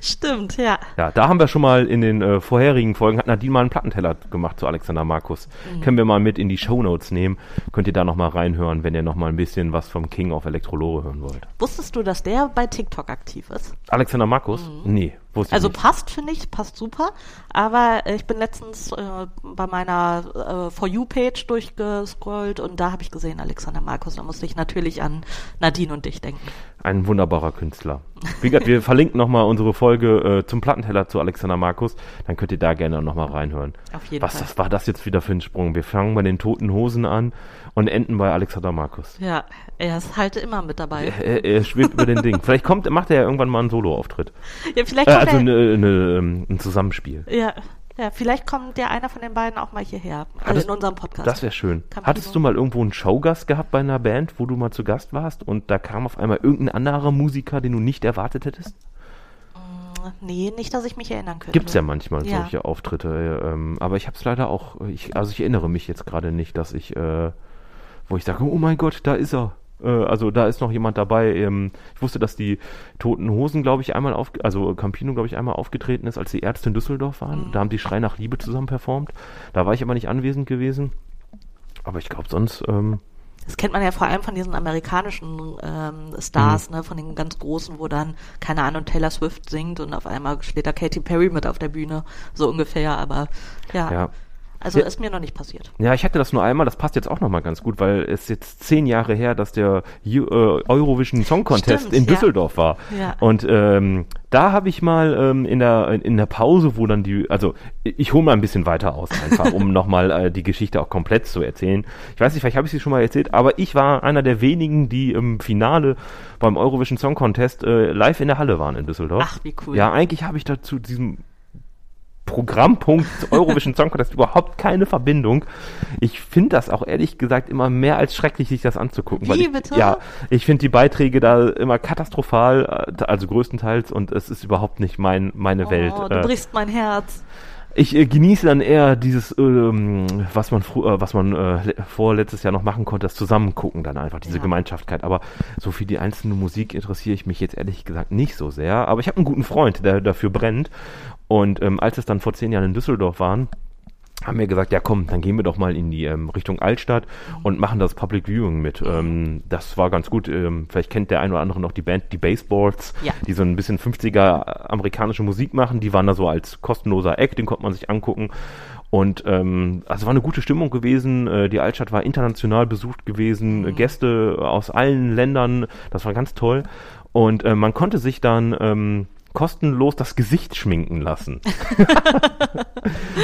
S2: Stimmt, ja.
S1: Ja, da haben wir schon mal in den äh, vorherigen Folgen, hat Nadine mal einen Plattenteller gemacht zu Alexander Markus. Können wir mal mit in die Shownotes nehmen. Könnt ihr da nochmal reinhören, wenn ihr nochmal ein bisschen was vom King of Electrolore hören wollt.
S2: Wusstest du, dass der bei TikTok aktiv ist?
S1: Alexander Markus? Nee, wusste
S2: Also
S1: ich nicht.
S2: passt, finde ich, passt super. Aber äh, ich bin letztens äh, bei meiner äh, For You-Page durchgescrollt und da habe ich gesehen, Alexander Markus. Da musste ich natürlich an Nadine und dich denken.
S1: Ein wunderbarer Künstler. Wie gesagt, wir verlinken nochmal unsere Folge äh, zum Plattenteller zu Alexander Markus. Dann könnt ihr da gerne nochmal reinhören.
S2: Auf jeden
S1: Was
S2: Fall.
S1: das war das jetzt wieder für ein Sprung? Wir fangen bei den Toten Hosen an und enden bei Alexander Markus.
S2: Ja, er ist halt immer mit dabei.
S1: Er, er schwebt über den Ding. Vielleicht kommt, macht er ja irgendwann mal einen Solo-Auftritt.
S2: Ja, vielleicht
S1: Äh, also eine, ähm, ein Zusammenspiel.
S2: ja, ja, vielleicht kommt der einer von den beiden auch mal hierher. Also
S1: Hattest-
S2: in unserem Podcast.
S1: Das wäre schön.
S2: Kann
S1: Hattest du mal irgendwo einen Showgast gehabt bei einer Band, wo du mal zu Gast warst und da kam auf einmal irgendein anderer Musiker, den du nicht erwartet hättest?
S2: nee, nicht, dass ich mich erinnern könnte.
S1: Gibt's ja manchmal
S2: Ja.
S1: solche Auftritte, ähm, aber ich habe es leider auch, ich, also ich erinnere mich jetzt gerade nicht, dass ich, äh, wo ich sage, oh mein Gott, da ist er. Äh, also da ist noch jemand dabei. Ähm, ich wusste, dass die Toten Hosen, glaube ich, einmal auf, also Campino, glaube ich, einmal aufgetreten ist, als die Ärzte in Düsseldorf waren.
S2: Mhm.
S1: Da haben die Schrei nach Liebe zusammen performt. Da war ich aber nicht anwesend gewesen. Aber ich glaube sonst, ähm,
S2: Das kennt man ja vor allem von diesen amerikanischen ähm, Stars, ne, von den ganz großen, wo dann, keine Ahnung, Taylor Swift singt und auf einmal steht da Katy Perry mit auf der Bühne, so ungefähr, aber ja.
S1: ja.
S2: Also
S1: Ja.
S2: ist mir noch nicht passiert.
S1: Ja, ich hatte das nur einmal, das passt jetzt auch nochmal ganz gut, weil es jetzt zehn Jahre her, dass der äh, Eurovision Song Contest
S2: Stimmt,
S1: in
S2: ja.
S1: Düsseldorf war.
S2: Ja.
S1: Und ähm, da habe ich mal ähm, in, der, in der Pause, wo dann die, also ich hole mal ein bisschen weiter aus einfach, um nochmal äh, die Geschichte auch komplett zu erzählen. Ich weiß nicht, vielleicht habe ich sie schon mal erzählt, aber ich war einer der wenigen, die im Finale beim Eurovision Song Contest äh, live in der Halle waren in Düsseldorf.
S2: Ach, wie cool.
S1: Ja, eigentlich habe ich da zu diesem Programmpunkt Eurovision Song Contest überhaupt keine Verbindung. Ich finde das auch ehrlich gesagt immer mehr als schrecklich, sich das anzugucken.
S2: Wie,
S1: ich,
S2: bitte?
S1: Ja, ich finde die Beiträge da immer katastrophal, äh, also größtenteils, und es ist überhaupt nicht mein, meine Welt.
S2: Oh, du
S1: Äh,
S2: brichst mein Herz.
S1: ich äh, genieße dann eher dieses, ähm, was man äh, was man äh, le- vorletztes Jahr noch machen konnte, das Zusammengucken dann einfach, diese
S2: Ja.
S1: Gemeinschaftlichkeit. Aber so für die einzelne Musik interessiere ich mich jetzt ehrlich gesagt nicht so sehr. Aber ich habe einen guten Freund, der dafür brennt. Und ähm, als es dann vor zehn Jahren in Düsseldorf waren, haben wir gesagt, ja komm, dann gehen wir doch mal in die ähm, Richtung Altstadt und machen das Public Viewing mit. Ähm, das war ganz gut. Ähm, vielleicht kennt der ein oder andere noch die Band, die Baseballs,
S2: Ja.
S1: die so ein bisschen 50er amerikanische Musik machen. Die waren da so als kostenloser Act, den konnte man sich angucken. Und ähm, also war eine gute Stimmung gewesen. Äh, die Altstadt war international besucht gewesen, äh, Gäste aus allen Ländern. Das war ganz toll. Und äh, man konnte sich dann ähm, kostenlos das Gesicht schminken lassen.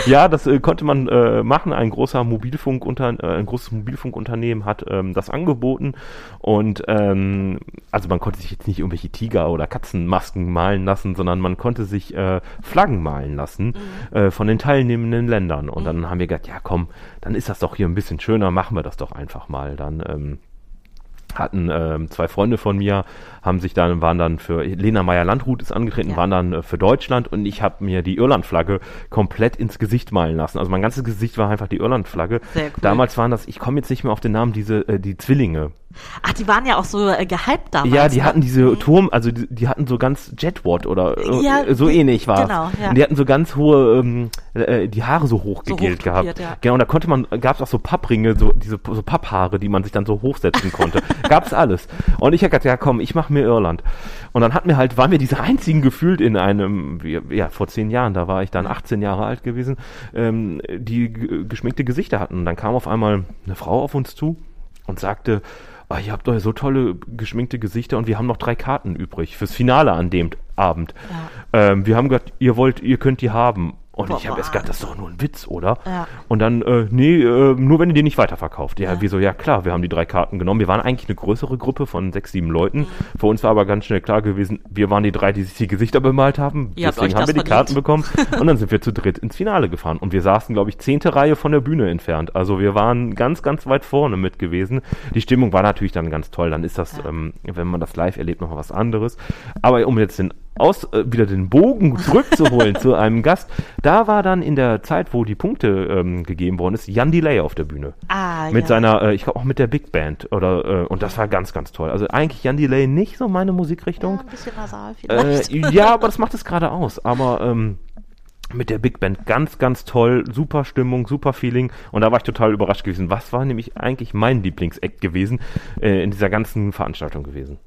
S1: Ja, das äh, konnte man äh, machen. Ein großer Mobilfunkunter äh, ein großes Mobilfunkunternehmen hat ähm, das angeboten und ähm, also man konnte sich jetzt nicht irgendwelche Tiger oder Katzenmasken malen lassen, sondern man konnte sich äh, Flaggen malen lassen äh, von den teilnehmenden Ländern. Und dann haben wir gedacht, ja komm, dann ist das doch hier ein bisschen schöner, machen wir das doch einfach mal. Dann ähm, hatten ähm, zwei Freunde von mir, haben sich dann, waren dann für, Lena Meyer-Landrut ist angetreten,
S2: Ja.
S1: waren dann äh, für Deutschland und ich habe mir die Irland-Flagge komplett ins Gesicht malen lassen. Also mein ganzes Gesicht war einfach die Irland-Flagge.
S2: Sehr cool.
S1: Damals waren das, ich komme jetzt nicht mehr auf den Namen, diese, äh, die Zwillinge.
S2: Ach, die waren ja auch so äh, gehypt damals.
S1: ja, die
S2: ne?
S1: hatten diese Turm, also die, die hatten so ganz Jetwatt oder äh,
S2: Ja,
S1: so
S2: die-
S1: ähnlich war
S2: genau, ja.
S1: Und die hatten so ganz hohe, ähm, äh, die Haare so hoch
S2: So
S1: gegelt gehabt.
S2: ja.
S1: Genau, und da konnte man, gab es auch so Pappringe, so diese so Papphaare, die man sich dann so hochsetzen konnte. Gab's alles. Und ich hab gedacht, ja komm, ich mach mir Irland. Und dann hatten wir halt, waren wir diese einzigen gefühlt in einem, ja, vor zehn Jahren, da war ich dann 18 Jahre alt gewesen, ähm, die geschminkte Gesichter hatten. Und dann kam auf einmal eine Frau auf uns zu und sagte, ah, ihr habt doch so tolle geschminkte Gesichter und wir haben noch drei Karten übrig fürs Finale an dem Abend. Ähm, wir haben gesagt, ihr wollt, ihr könnt die haben. Und ich
S2: Boah.
S1: habe erst gedacht, das ist doch nur ein Witz, oder?
S2: Ja.
S1: Und dann, äh, nee, äh, nur wenn ihr die nicht weiterverkauft. Ja,
S2: Ja.
S1: wieso? Ja, klar, wir haben die drei Karten genommen. Wir waren eigentlich eine größere Gruppe von sechs, sieben Leuten.
S2: Mhm.
S1: Für uns war aber ganz schnell klar gewesen, wir waren die drei, die sich die Gesichter bemalt haben.
S2: Ihr
S1: Deswegen haben wir
S2: das
S1: die Karten
S2: verdient.
S1: bekommen. Und dann sind wir zu dritt ins Finale gefahren. Und wir saßen, glaube ich, zehnte Reihe von der Bühne entfernt. Also wir waren ganz, ganz weit vorne mit gewesen. Die Stimmung war natürlich dann ganz toll. Dann ist das,
S2: Ja.
S1: ähm, wenn man das live erlebt, noch was anderes. Aber um jetzt den aus, äh, wieder den Bogen zurückzuholen zu einem Gast, da war dann in der Zeit, wo die Punkte ähm, gegeben worden ist, Jan Delay auf der Bühne.
S2: Ah,
S1: Mit
S2: ja.
S1: seiner, äh, ich glaube auch mit der Big Band oder äh, und das war ganz, ganz toll. Also eigentlich Jan Delay nicht so meine
S2: ja,
S1: Musikrichtung.
S2: ein bisschen nasal vielleicht.
S1: Äh, ja, aber das macht es gerade aus. Aber ähm, mit der Big Band ganz, ganz toll, super Stimmung, super Feeling. Und da war ich total überrascht gewesen. Was war nämlich eigentlich mein Lieblingseck gewesen äh, in dieser ganzen Veranstaltung gewesen?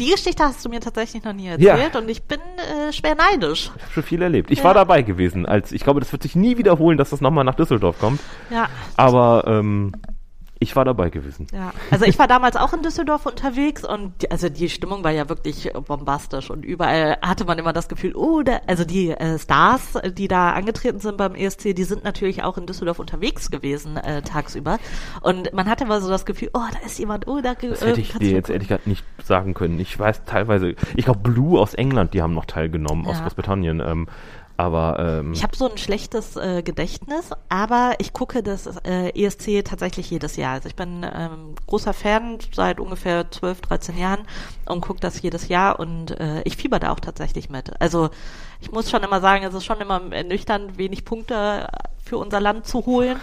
S2: Die Geschichte hast du mir tatsächlich noch nie
S1: Ja.
S2: erzählt und ich bin äh, schwer neidisch.
S1: Ich habe schon viel erlebt. Ich
S2: Ja.
S1: war dabei gewesen. Als ich glaube, das wird sich nie wiederholen, dass das nochmal nach Düsseldorf kommt.
S2: Ja,
S1: Aber ähm, ich war dabei gewesen.
S2: ja. Also ich war damals auch in Düsseldorf unterwegs und die, also die Stimmung war ja wirklich bombastisch und überall hatte man immer das Gefühl, oh, da, also die äh, Stars, äh, die da angetreten sind beim ESC, die sind natürlich auch in Düsseldorf unterwegs gewesen äh, tagsüber und man hatte immer so das Gefühl, oh, da ist jemand, oh, da
S1: Das hätte ich dir jetzt ehrlich gesagt nicht sagen können. Ich weiß teilweise, ich glaube Blue aus England, die haben noch teilgenommen, aus
S2: Ja.
S1: Großbritannien. Ähm, Aber ähm,
S2: Ich habe so ein schlechtes äh, Gedächtnis, aber ich gucke das äh, ESC tatsächlich jedes Jahr. Also ich bin ähm, großer Fan seit ungefähr 12, 13 Jahren und gucke das jedes Jahr und äh, ich fieber da auch tatsächlich mit. Also ich muss schon immer sagen, es ist schon immer ernüchternd, wenig Punkte für unser Land zu holen.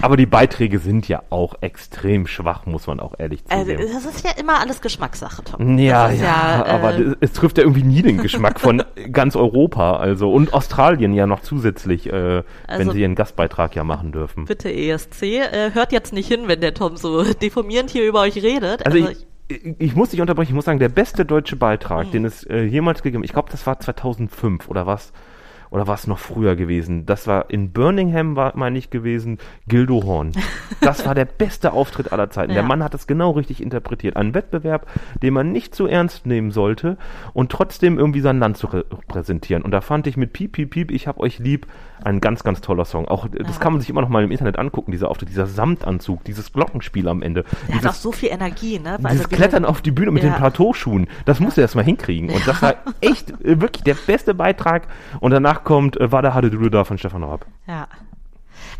S1: aber die Beiträge sind ja auch extrem schwach, muss man auch ehrlich
S2: Also
S1: zugeben.
S2: das ist ja immer alles Geschmackssache, Tom.
S1: ja,
S2: ist
S1: ja,
S2: äh,
S1: aber das- es trifft ja irgendwie nie den Geschmack von ganz Europa, also und Australien ja noch zusätzlich, äh, wenn
S2: Also-
S1: sie ihren Gastbeitrag ja machen dürfen.
S2: bitte ESC, äh, hört jetzt nicht hin, wenn der Tom so deformierend hier über euch redet.
S1: Also ich, ich, ich muss dich unterbrechen, ich muss sagen, der beste deutsche Beitrag,
S2: Hm.
S1: den es äh, jemals gegeben ich glaube, das war 2005 oder was? Oder war es noch früher gewesen? Das war in Birmingham, war, meine ich, gewesen, Gildo Horn. Das war der beste Auftritt aller Zeiten. Der
S2: Ja.
S1: Mann hat es genau richtig interpretiert. Ein Wettbewerb, den man nicht zu ernst nehmen sollte und trotzdem irgendwie sein Land zu repräsentieren. Und da fand ich mit Piep, Piep, Piep, ich hab euch lieb, ein ganz, ganz toller Song. Auch das
S2: Ja.
S1: kann man sich immer noch mal im Internet angucken, dieser Auftritt, dieser Samtanzug, dieses Glockenspiel am Ende.
S2: der hat
S1: dieses
S2: auch so viel Energie, ne?
S1: dieses
S2: wie-
S1: Klettern auf die Bühne mit
S2: Ja.
S1: den Plateauschuhen, das musst du erst mal hinkriegen. Und das war echt äh, wirklich der beste Beitrag. Und danach kommt äh, Hade da von Stefan Raab.
S2: Ja.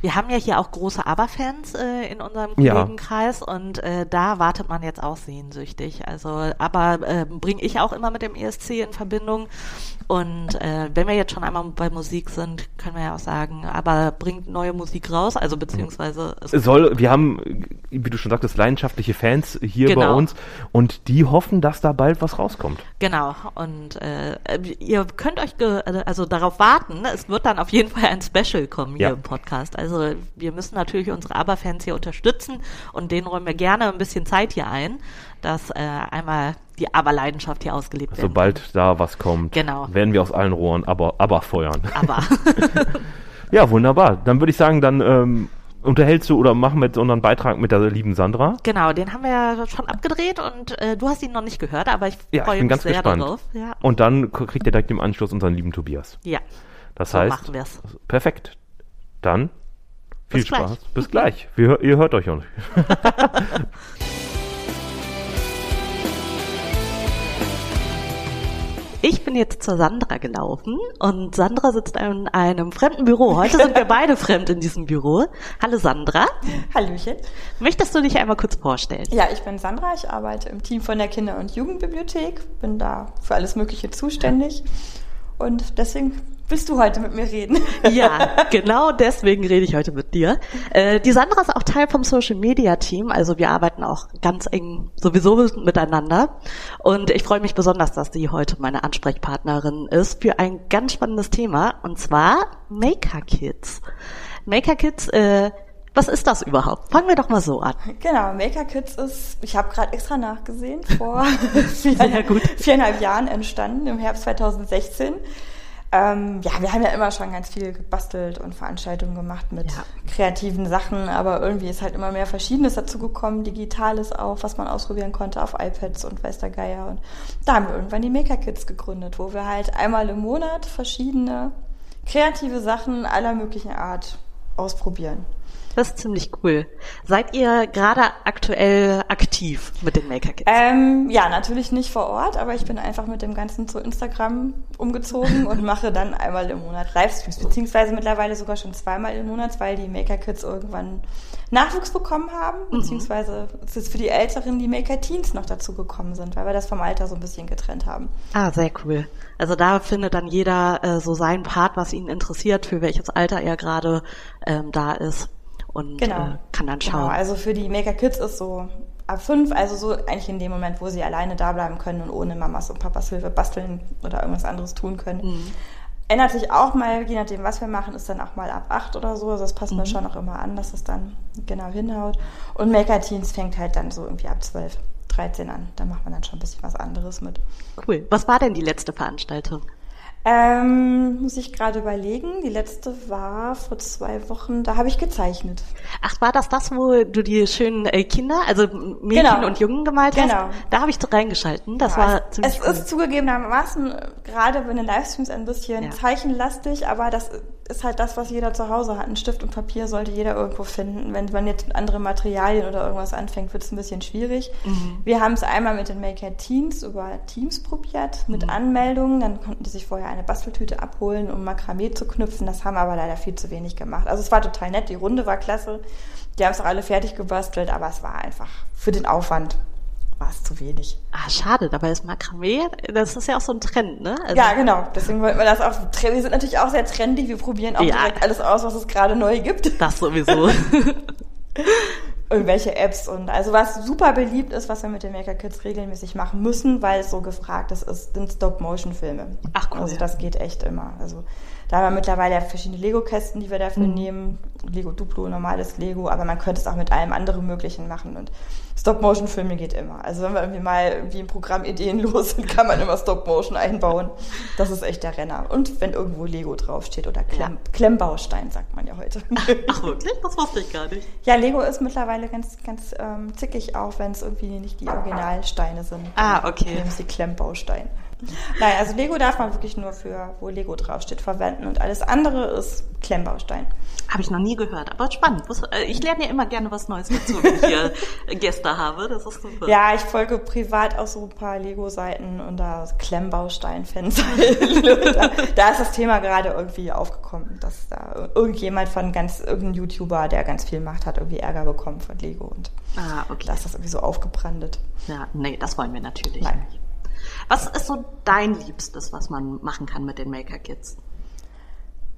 S2: Wir haben ja hier auch große ABBA-Fans äh, in unserem
S1: Ja.
S2: Kollegenkreis und äh, da wartet man jetzt auch sehnsüchtig. Also, aber äh, bringe ich auch immer mit dem ESC in Verbindung. Und äh, wenn wir jetzt schon einmal bei Musik sind, können wir ja auch sagen, aber bringt neue Musik raus, also beziehungsweise es
S1: soll, wir haben, wie du schon sagtest, leidenschaftliche Fans hier bei
S2: Genau.
S1: uns und die hoffen, dass da bald was rauskommt.
S2: Genau, und äh, ihr könnt euch ge also darauf warten, es wird dann auf jeden Fall ein Special kommen hier
S1: Ja.
S2: im Podcast. Also wir müssen natürlich unsere ABBA-Fans hier unterstützen und denen räumen wir gerne ein bisschen Zeit hier ein, dass äh, einmal die ABBA-Leidenschaft hier ausgelebt wird.
S1: Sobald da was kommt,
S2: Genau.
S1: werden wir aus allen Rohren aber, aber feuern.
S2: Aber
S1: Ja, wunderbar. Dann würde ich sagen, dann ähm, unterhältst du oder machen wir jetzt unseren Beitrag mit der lieben Sandra.
S2: genau, den haben wir ja schon abgedreht und äh, du hast ihn noch nicht gehört, aber ich
S1: Ja,
S2: freue
S1: ich bin
S2: mich
S1: ganz
S2: sehr
S1: gespannt.
S2: darauf. Ja,
S1: Und dann kriegt ihr direkt im Anschluss unseren lieben Tobias.
S2: ja
S1: Das
S2: so
S1: heißt,
S2: machen wir's.
S1: perfekt. Dann viel
S2: Bis gleich.
S1: Spaß. Bis gleich. Wir, ihr hört euch noch.
S2: Ich bin jetzt zur Sandra gelaufen und Sandra sitzt in einem fremden Büro. Heute sind wir beide fremd in diesem Büro. Hallo Sandra.
S3: Hallöchen.
S2: Möchtest du dich einmal kurz vorstellen?
S3: Ja, ich bin Sandra, ich arbeite im Team von der Kinder- und Jugendbibliothek, bin da für alles Mögliche zuständig und deswegen willst du heute mit mir reden.
S2: Ja, genau deswegen rede ich heute mit dir. Äh, die Sandra ist auch Teil vom Social Media Team, also wir arbeiten auch ganz eng sowieso miteinander. Und ich freue mich besonders, dass sie heute meine Ansprechpartnerin ist für ein ganz spannendes Thema und zwar Maker Kids. Maker Kids, äh, was ist das überhaupt? Fangen wir doch mal so an.
S3: Genau, Maker Kids ist, ich habe gerade extra nachgesehen, vor viereinhalb, viereinhalb Jahren entstanden, im Herbst 2016. Ähm, ja, wir haben ja immer schon ganz viel gebastelt und Veranstaltungen gemacht mit
S2: Ja.
S3: kreativen Sachen, aber irgendwie ist halt immer mehr Verschiedenes dazu gekommen, Digitales auch, was man ausprobieren konnte auf iPads und weiß der Geier. Und da haben wir irgendwann die Maker Kids gegründet, wo wir halt einmal im Monat verschiedene kreative Sachen aller möglichen Art ausprobieren.
S2: Das ist ziemlich cool. Seid ihr gerade aktuell aktiv mit den Maker Kids?
S3: Ähm, ja, natürlich nicht vor Ort, aber ich bin einfach mit dem Ganzen zu Instagram umgezogen und mache dann einmal im Monat Livestreams, beziehungsweise mittlerweile sogar schon zweimal im Monat, weil die Maker Kids irgendwann Nachwuchs bekommen haben, beziehungsweise es ist für die Älteren die Maker Teens noch dazu gekommen sind, weil wir das vom Alter so ein bisschen getrennt haben.
S2: Ah, sehr cool. Also da findet dann jeder äh, so seinen Part, was ihn interessiert, für welches Alter er gerade ähm, da ist und
S3: Genau.
S2: äh, kann dann
S3: Genau,
S2: schauen.
S3: also für die Maker Kids ist so ab fünf, also so eigentlich in dem Moment, wo sie alleine da bleiben können und ohne Mamas und Papas Hilfe basteln oder irgendwas anderes tun können.
S2: Mhm.
S3: Ändert sich auch mal, je nachdem, was wir machen, ist dann auch mal ab acht oder so. Also das passen wir schon auch immer an, dass es dann genau hinhaut. Und Maker Teens fängt halt dann so irgendwie ab zwölf, 13 an. Da macht man dann schon ein bisschen was anderes mit.
S2: Cool. Was war denn die letzte Veranstaltung?
S3: Ähm, muss ich gerade überlegen. Die letzte war vor zwei Wochen, da habe ich gezeichnet.
S2: Ach, war das das, wo du die schönen äh, Kinder, also Mädchen
S3: Genau.
S2: und Jungen gemalt
S3: Genau.
S2: hast? Da habe ich reingeschalten. Das
S3: Ja,
S2: war
S3: es,
S2: ziemlich
S3: es
S2: cool.
S3: ist zugegebenermaßen äh, gerade bei den Livestreams ein bisschen
S2: Ja.
S3: zeichenlastig, aber das ist halt das, was jeder zu Hause hat. Ein Stift und Papier sollte jeder irgendwo finden. Wenn man jetzt mit anderen Materialien oder irgendwas anfängt, wird es ein bisschen schwierig. Mhm. Wir haben es einmal mit den Maker Teams über Teams probiert, mit mhm. Anmeldungen. Dann konnten die sich vorher eine Basteltüte abholen, um Makramee zu knüpfen. Das haben wir aber leider viel zu wenig gemacht. Also es war total nett, die Runde war klasse. Die haben es auch alle fertig gebastelt, aber es war einfach für den Aufwand war es zu wenig.
S2: Ah, schade, dabei ist Makramee, das ist ja auch so ein Trend, ne?
S3: Also ja, genau. Deswegen wollten wir das auch. Wir sind natürlich auch sehr trendy. Wir probieren auch ja. direkt alles aus, was es gerade neu gibt.
S2: Das sowieso.
S3: Irgendwelche Apps und also was super beliebt ist, was wir mit den Maker Kids regelmäßig machen müssen, weil es so gefragt ist, ist sind Stop-Motion-Filme. Ach cool. Also das geht echt immer. Also da haben wir mittlerweile verschiedene Lego-Kästen, die wir dafür mhm. nehmen. Lego Duplo, normales Lego, aber man könnte es auch mit allem anderen Möglichen machen. Und Stop-Motion-Filme geht immer. Also wenn wir irgendwie mal irgendwie im Programm ideenlos sind, kann man immer Stop-Motion einbauen. Das ist echt der Renner. Und wenn irgendwo Lego draufsteht oder Klemm, ja. Klemmbaustein, sagt man ja heute.
S2: Ach wirklich? Das wusste ich gar nicht.
S3: Ja, Lego ist mittlerweile ganz, ganz ähm, zickig auch, wenn es irgendwie nicht die Originalsteine sind.
S2: Ah, okay.
S3: Nehmen sie Klemmbaustein. Nein, also Lego darf man wirklich nur für, wo Lego draufsteht, verwenden und alles andere ist Klemmbaustein.
S2: Habe ich noch nie gehört, aber spannend. Äh, ich lerne ja immer gerne was Neues dazu, wenn ich hier Gäste habe. Das ist super.
S3: Ja, ich folge privat auch so ein paar Lego-Seiten und da Klemmbaustein-Fans. da, da ist das Thema gerade irgendwie aufgekommen, dass da irgendjemand von ganz, irgendein YouTuber, der ganz viel macht, hat irgendwie Ärger bekommen von Lego und ah, okay. da ist das irgendwie so aufgebrandet.
S2: Ja, nee, das wollen wir natürlich Nein. nicht. Was ist so dein Liebstes, was man machen kann mit den Maker Kids?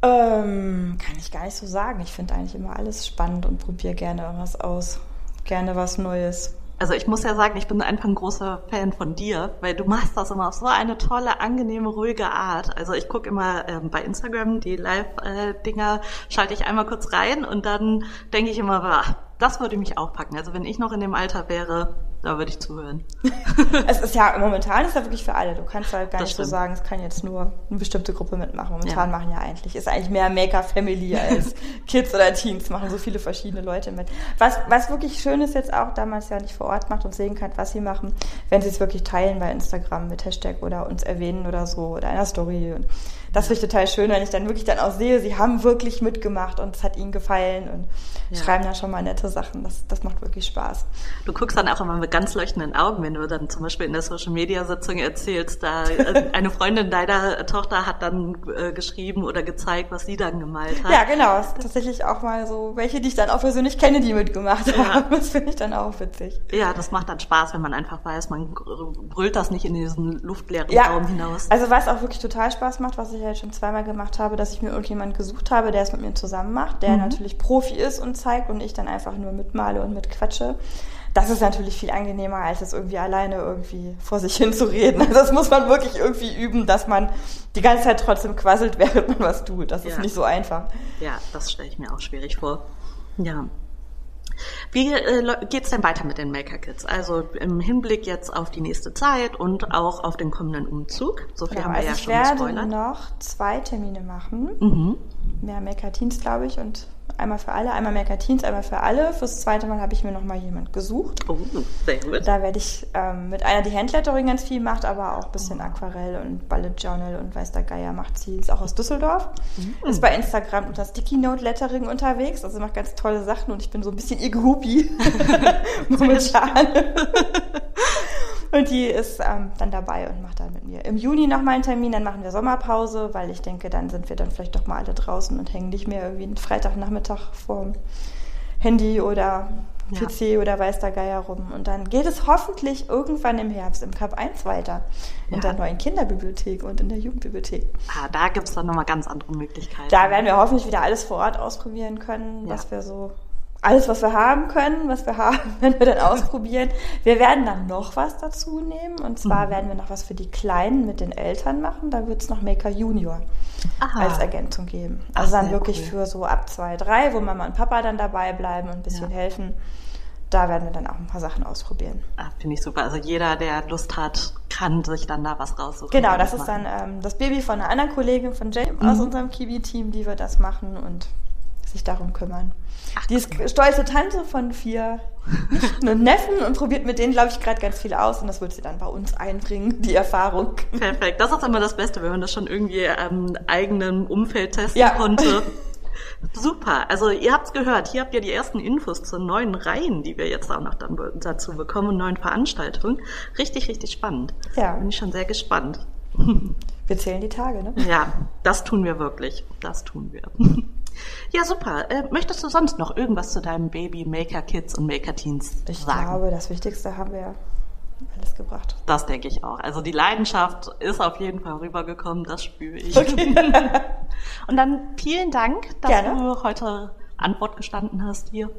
S3: Ähm, kann ich gar nicht so sagen. Ich finde eigentlich immer alles spannend und probiere gerne irgendwas aus. Gerne was Neues.
S2: Also ich muss ja sagen, ich bin einfach ein großer Fan von dir, weil du machst das immer auf so eine tolle, angenehme, ruhige Art. Also ich gucke immer ähm, bei Instagram die Live-Dinger, schalte ich einmal kurz rein und dann denke ich immer, bah, das würde mich auch packen. Also wenn ich noch in dem Alter wäre, da würde ich zuhören.
S3: es ist ja, momentan ist ja wirklich für alle. Du kannst halt gar das nicht stimmt. so sagen, es kann jetzt nur eine bestimmte Gruppe mitmachen. Momentan ja. machen ja eigentlich, ist eigentlich mehr Maker-Family als Kids oder Teens, machen so viele verschiedene Leute mit. Was, was wirklich schön ist jetzt auch, da man es ja nicht vor Ort macht und sehen kann, was sie machen, wenn sie es wirklich teilen bei Instagram mit Hashtag oder uns erwähnen oder so oder einer Story. Und das finde ich total schön, wenn ich dann wirklich dann auch sehe, sie haben wirklich mitgemacht und es hat ihnen gefallen und ja. schreiben dann schon mal nette Sachen. Das, das macht wirklich Spaß.
S2: Du guckst dann auch immer mit ganz leuchtenden Augen, wenn du dann zum Beispiel in der Social Media Sitzung erzählst, da äh, eine Freundin deiner Tochter hat dann äh, geschrieben oder gezeigt, was sie dann gemalt hat.
S3: Ja, genau. Tatsächlich auch mal so welche, die ich dann auch persönlich kenne, die mitgemacht ja. haben. Das finde ich dann auch witzig.
S2: Ja, das macht dann Spaß, wenn man einfach weiß, man brüllt das nicht in diesen luftleeren ja. Raum hinaus.
S3: Also was auch wirklich total Spaß macht, was ich ich halt schon zweimal gemacht habe, dass ich mir irgendjemand gesucht habe, der es mit mir zusammen macht, der mhm. natürlich Profi ist und zeigt und ich dann einfach nur mitmale und mitquatsche. Das ist natürlich viel angenehmer, als es irgendwie alleine irgendwie vor sich hin zu reden. Also das muss man wirklich irgendwie üben, dass man die ganze Zeit trotzdem quasselt, während man was tut. Das ist ja. nicht so einfach.
S2: Ja, das stelle ich mir auch schwierig vor. Ja. Wie äh, geht es denn weiter mit den Maker Kids? Also im Hinblick jetzt auf die nächste Zeit und auch auf den kommenden Umzug. So viel genau, haben wir also ja schon
S3: gespoilert. Ich werde noch zwei Termine machen. Mhm. Mehr Maker Teens, glaube ich, und einmal für alle, einmal Teens, einmal für alle. Fürs zweite Mal habe ich mir noch mal jemand gesucht. Oh, sehr gut. Da werde ich ähm, mit einer, die Handlettering ganz viel macht, aber auch ein bisschen Aquarell und Bullet Journal und weiß der Geier macht sie. Ist auch aus Düsseldorf. Mhm. Ist bei Instagram unter Sticky Note Lettering unterwegs, also macht ganz tolle Sachen und ich bin so ein bisschen ihr Gehupi momentan. Und die ist ähm, dann dabei und macht dann mit mir im Juni nochmal einen Termin. Dann machen wir Sommerpause, weil ich denke, dann sind wir dann vielleicht doch mal alle draußen und hängen nicht mehr irgendwie einen Freitagnachmittag vorm Handy oder PC ja. oder weiß der Geier rum. Und dann geht es hoffentlich irgendwann im Herbst im Cup 1 weiter. In ja. der neuen Kinderbibliothek und in der Jugendbibliothek.
S2: Ah, da gibt es dann nochmal ganz andere Möglichkeiten.
S3: Da werden wir hoffentlich wieder alles vor Ort ausprobieren können, ja. was wir so alles, was wir haben können, was wir haben, wenn wir dann ausprobieren. Wir werden dann noch was dazu nehmen. Und zwar mhm. werden wir noch was für die Kleinen mit den Eltern machen. Da wird es noch Maker Junior Aha. als Ergänzung geben. Also Ach, dann wirklich cool. für so ab zwei, drei, wo Mama und Papa dann dabei bleiben und ein bisschen ja. helfen. Da werden wir dann auch ein paar Sachen ausprobieren.
S2: Ah, Finde ich super. Also jeder, der Lust hat, kann sich dann da was raussuchen.
S3: Genau, das ist dann ähm, das Baby von einer anderen Kollegin von Jay mhm. aus unserem Kiwi-Team, die wir das machen und sich darum kümmern. Ach, die ist stolze Tante von vier Nichten und Neffen und probiert mit denen, glaube ich, gerade ganz viel aus und das wird sie dann bei uns einbringen, die Erfahrung.
S2: Perfekt. Das ist immer das Beste, wenn man das schon irgendwie am eigenen Umfeld testen ja. konnte. Super. Also ihr habt's gehört. Hier habt ihr die ersten Infos zu neuen Reihen, die wir jetzt auch noch dann dazu bekommen, neuen Veranstaltungen. Richtig, richtig spannend. Ja. Bin ich schon sehr gespannt.
S3: Wir zählen die Tage, ne?
S2: Ja, das tun wir wirklich. Das tun wir. Ja, super. Äh, möchtest du sonst noch irgendwas zu deinem Baby Maker Kids und Maker Teens
S3: ich
S2: sagen?
S3: Ich glaube, das Wichtigste haben wir alles gebracht.
S2: Das denke ich auch. Also die Leidenschaft ist auf jeden Fall rübergekommen, das spüre ich. Okay. und dann vielen Dank, dass Gerne. du heute Antwort gestanden hast hier.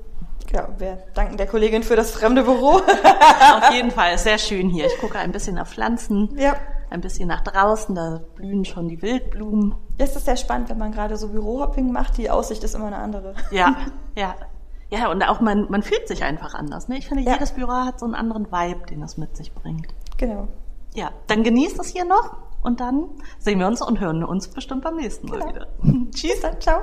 S3: Ja, wir danken der Kollegin für das fremde Büro.
S2: auf jeden Fall, sehr schön hier. Ich gucke ein bisschen auf Pflanzen. Ja ein bisschen nach draußen, da blühen schon die Wildblumen.
S3: Das ist sehr spannend, wenn man gerade so Bürohopping macht, die Aussicht ist immer eine andere.
S2: Ja, ja. Ja, und auch man, man fühlt sich einfach anders. Ne? Ich finde, ja. jedes Büro hat so einen anderen Vibe, den es mit sich bringt.
S3: Genau.
S2: Ja, dann genießt es hier noch und dann sehen wir uns und hören uns bestimmt beim nächsten Mal genau. wieder.
S3: Tschüss, dann ciao.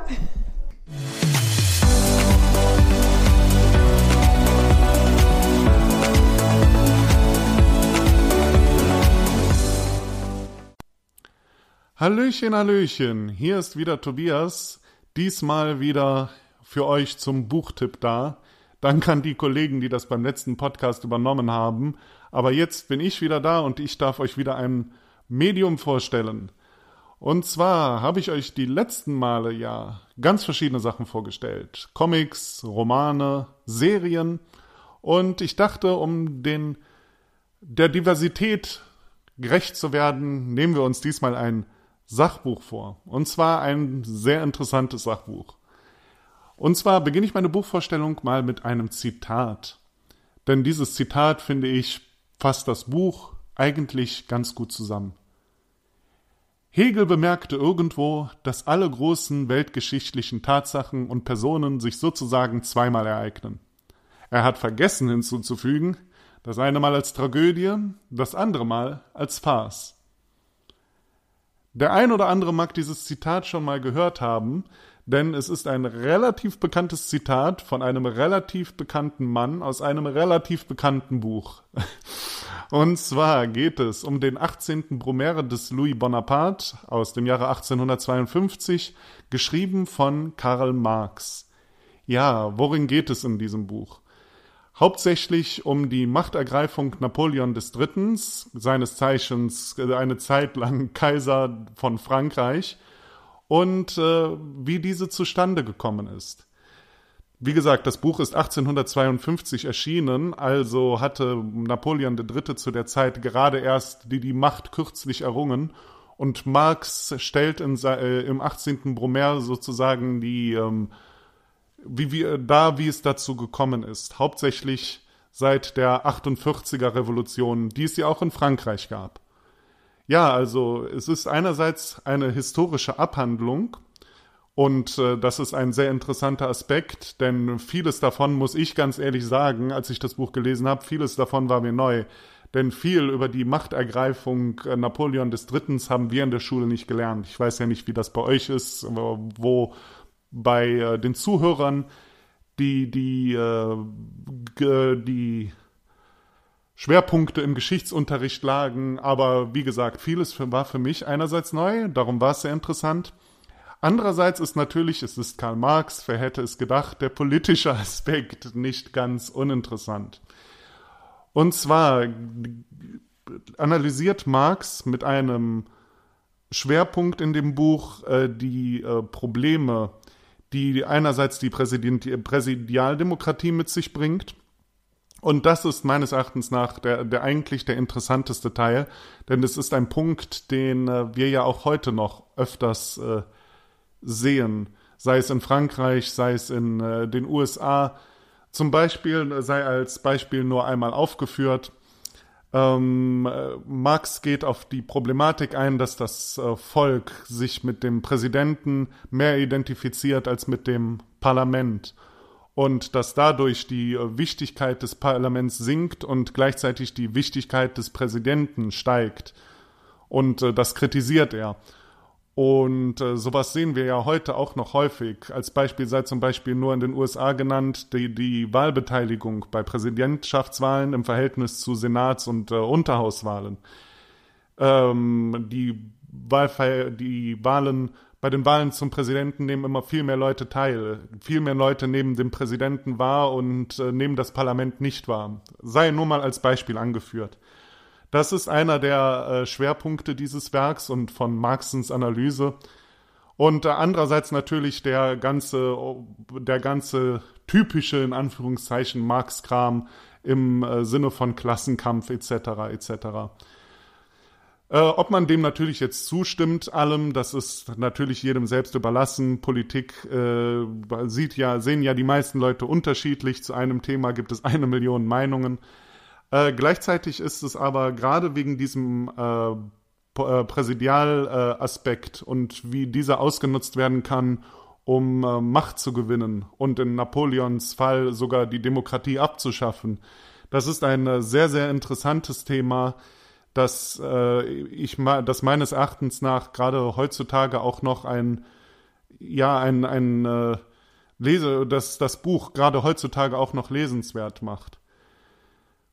S4: Hallöchen, Hallöchen, hier ist wieder Tobias, diesmal wieder für euch zum Buchtipp da. Danke an die Kollegen, die das beim letzten Podcast übernommen haben. Aber jetzt bin ich wieder da und ich darf euch wieder ein Medium vorstellen. Und zwar habe ich euch die letzten Male ja ganz verschiedene Sachen vorgestellt. Comics, Romane, Serien. Und ich dachte, um den, der Diversität gerecht zu werden, nehmen wir uns diesmal ein Sachbuch vor. Und zwar ein sehr interessantes Sachbuch. Und zwar beginne ich meine Buchvorstellung mal mit einem Zitat. Denn dieses Zitat, finde ich, fasst das Buch eigentlich ganz gut zusammen. Hegel bemerkte irgendwo, dass alle großen weltgeschichtlichen Tatsachen und Personen sich sozusagen zweimal ereignen. Er hat vergessen hinzuzufügen, das eine Mal als Tragödie, das andere Mal als Farce. Der ein oder andere mag dieses Zitat schon mal gehört haben, denn es ist ein relativ bekanntes Zitat von einem relativ bekannten Mann aus einem relativ bekannten Buch. Und zwar geht es um den 18. Brumaire des Louis Bonaparte aus dem Jahre 1852, geschrieben von Karl Marx. Ja, worin geht es in diesem Buch? Hauptsächlich um die Machtergreifung Napoleon III., seines Zeichens eine Zeit lang Kaiser von Frankreich, und äh, wie diese zustande gekommen ist. Wie gesagt, das Buch ist 1852 erschienen, also hatte Napoleon III. zu der Zeit gerade erst die, die Macht kürzlich errungen und Marx stellt in, äh, im 18. Brumaire sozusagen die ähm, wie wir da, wie es dazu gekommen ist. Hauptsächlich seit der 48er Revolution, die es ja auch in Frankreich gab. Ja, also es ist einerseits eine historische Abhandlung und äh, das ist ein sehr interessanter Aspekt, denn vieles davon muss ich ganz ehrlich sagen, als ich das Buch gelesen habe, vieles davon war mir neu. Denn viel über die Machtergreifung äh, Napoleon Drittens haben wir in der Schule nicht gelernt. Ich weiß ja nicht, wie das bei euch ist, wo bei äh, den Zuhörern, die die, äh, die Schwerpunkte im Geschichtsunterricht lagen. Aber wie gesagt, vieles für, war für mich einerseits neu, darum war es sehr interessant. Andererseits ist natürlich, es ist Karl Marx, wer hätte es gedacht, der politische Aspekt nicht ganz uninteressant. Und zwar analysiert Marx mit einem Schwerpunkt in dem Buch äh, die äh, Probleme die einerseits die Präsidialdemokratie mit sich bringt. Und das ist meines Erachtens nach der, der eigentlich der interessanteste Teil, denn es ist ein Punkt, den äh, wir ja auch heute noch öfters äh, sehen, sei es in Frankreich, sei es in äh, den USA. Zum Beispiel sei als Beispiel nur einmal aufgeführt, ähm, äh, Marx geht auf die Problematik ein, dass das äh, Volk sich mit dem Präsidenten mehr identifiziert als mit dem Parlament und dass dadurch die äh, Wichtigkeit des Parlaments sinkt und gleichzeitig die Wichtigkeit des Präsidenten steigt. Und äh, das kritisiert er. Und äh, sowas sehen wir ja heute auch noch häufig. Als Beispiel sei zum Beispiel nur in den USA genannt die, die Wahlbeteiligung bei Präsidentschaftswahlen im Verhältnis zu Senats- und äh, Unterhauswahlen. Ähm, die, die Wahlen bei den Wahlen zum Präsidenten nehmen immer viel mehr Leute teil. Viel mehr Leute nehmen den Präsidenten wahr und äh, nehmen das Parlament nicht wahr. Sei nur mal als Beispiel angeführt. Das ist einer der äh, Schwerpunkte dieses Werks und von Marxens Analyse. Und äh, andererseits natürlich der ganze, der ganze typische, in Anführungszeichen, Marx-Kram im äh, Sinne von Klassenkampf etc. etc. Äh, ob man dem natürlich jetzt zustimmt, allem, das ist natürlich jedem selbst überlassen. Politik äh, sieht ja, sehen ja die meisten Leute unterschiedlich. Zu einem Thema gibt es eine Million Meinungen. Äh, gleichzeitig ist es aber gerade wegen diesem äh, äh, Präsidialaspekt und wie dieser ausgenutzt werden kann, um äh, Macht zu gewinnen und in Napoleons Fall sogar die Demokratie abzuschaffen. Das ist ein äh, sehr, sehr interessantes Thema, dass äh, ich das meines Erachtens nach gerade heutzutage auch noch ein ja ein ein Lese das das Buch gerade heutzutage auch noch lesenswert macht.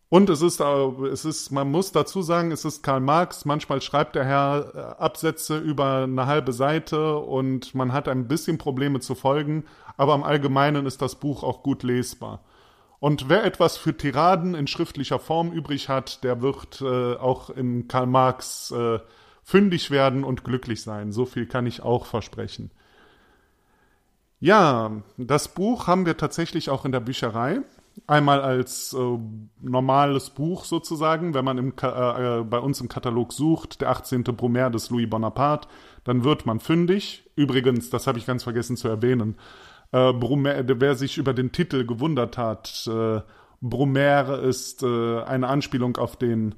S4: Und es ist, es ist, man muss dazu sagen, es ist Karl Marx. Manchmal schreibt der Herr äh, Absätze über eine halbe Seite und man hat ein bisschen Probleme zu folgen, aber im Allgemeinen ist das Buch auch gut lesbar. Und wer etwas für Tiraden in schriftlicher Form übrig hat, der wird äh, auch in Karl Marx äh, fündig werden und glücklich sein. So viel kann ich auch versprechen. Ja, das Buch haben wir tatsächlich auch in der Bücherei. Einmal als äh, normales Buch sozusagen, wenn man im, äh, bei uns im Katalog sucht, der 18. Brumaire des Louis Bonaparte, dann wird man fündig. Übrigens, das habe ich ganz vergessen zu erwähnen, äh, Brumaire, wer sich über den Titel gewundert hat, äh, Brumaire ist äh, eine Anspielung auf den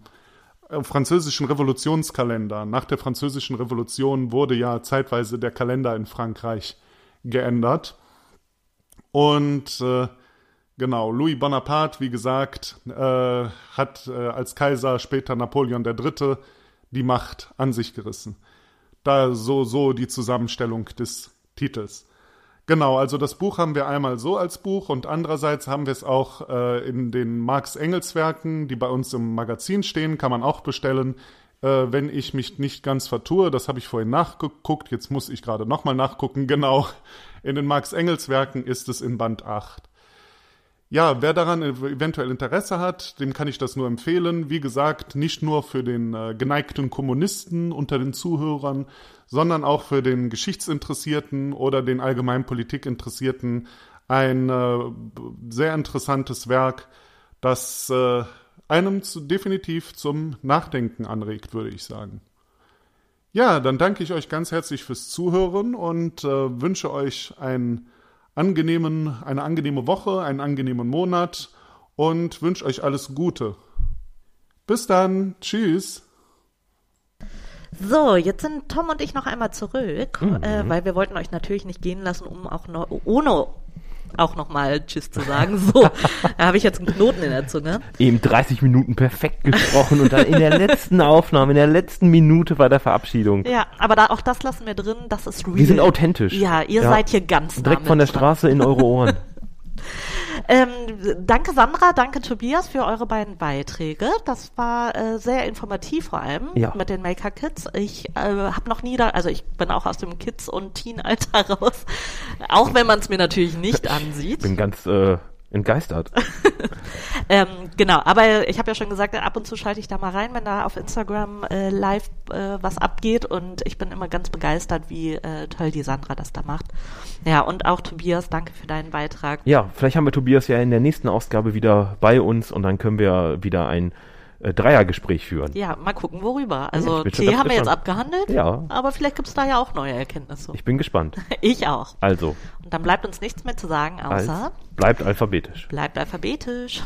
S4: äh, französischen Revolutionskalender. Nach der französischen Revolution wurde ja zeitweise der Kalender in Frankreich geändert. Und äh, genau, Louis Bonaparte, wie gesagt, äh, hat äh, als Kaiser später Napoleon III. die Macht an sich gerissen. Da so, so die Zusammenstellung des Titels. Genau, also das Buch haben wir einmal so als Buch und andererseits haben wir es auch äh, in den Marx-Engels-Werken, die bei uns im Magazin stehen, kann man auch bestellen. Äh, wenn ich mich nicht ganz vertue, das habe ich vorhin nachgeguckt, jetzt muss ich gerade nochmal nachgucken, genau, in den Marx-Engels-Werken ist es in Band 8. Ja, wer daran eventuell Interesse hat, dem kann ich das nur empfehlen. Wie gesagt, nicht nur für den äh, geneigten Kommunisten unter den Zuhörern, sondern auch für den Geschichtsinteressierten oder den allgemein Politikinteressierten ein äh, sehr interessantes Werk, das äh, einem zu, definitiv zum Nachdenken anregt, würde ich sagen. Ja, dann danke ich euch ganz herzlich fürs Zuhören und äh, wünsche euch einen angenehmen, eine angenehme Woche, einen angenehmen Monat und wünsche euch alles Gute. Bis dann. Tschüss.
S2: So, jetzt sind Tom und ich noch einmal zurück, mhm. äh, weil wir wollten euch natürlich nicht gehen lassen, um auch noch ohne auch nochmal Tschüss zu sagen. So, da habe ich jetzt einen Knoten in der Zunge.
S1: Eben 30 Minuten perfekt gesprochen und dann in der letzten Aufnahme, in der letzten Minute bei der Verabschiedung.
S2: Ja, aber da, auch das lassen wir drin, das ist real.
S1: Wir sind authentisch.
S2: Ja, ihr ja. seid hier ganz
S1: Direkt von der Straße in eure Ohren.
S2: Ähm, danke Sandra, danke Tobias für eure beiden Beiträge. Das war äh, sehr informativ vor allem ja. mit den Maker Kids. Ich äh, habe noch nie da, also ich bin auch aus dem Kids- und Teen-Alter raus, auch wenn man es mir natürlich nicht ansieht. Ich
S1: bin ganz äh, entgeistert.
S2: ähm, genau, aber ich habe ja schon gesagt, ab und zu schalte ich da mal rein, wenn da auf Instagram äh, live äh, was abgeht und ich bin immer ganz begeistert, wie äh, toll die Sandra das da macht. Ja, und auch Tobias, danke für deinen Beitrag.
S1: Ja, vielleicht haben wir Tobias ja in der nächsten Ausgabe wieder bei uns und dann können wir wieder ein äh, Dreiergespräch führen.
S2: Ja, mal gucken, worüber. Also ja, Tee haben wir jetzt abgehandelt, ja. aber vielleicht gibt es da ja auch neue Erkenntnisse.
S1: Ich bin gespannt.
S2: ich auch.
S1: Also.
S2: Und dann bleibt uns nichts mehr zu sagen, außer...
S1: bleibt alphabetisch.
S2: Bleibt alphabetisch.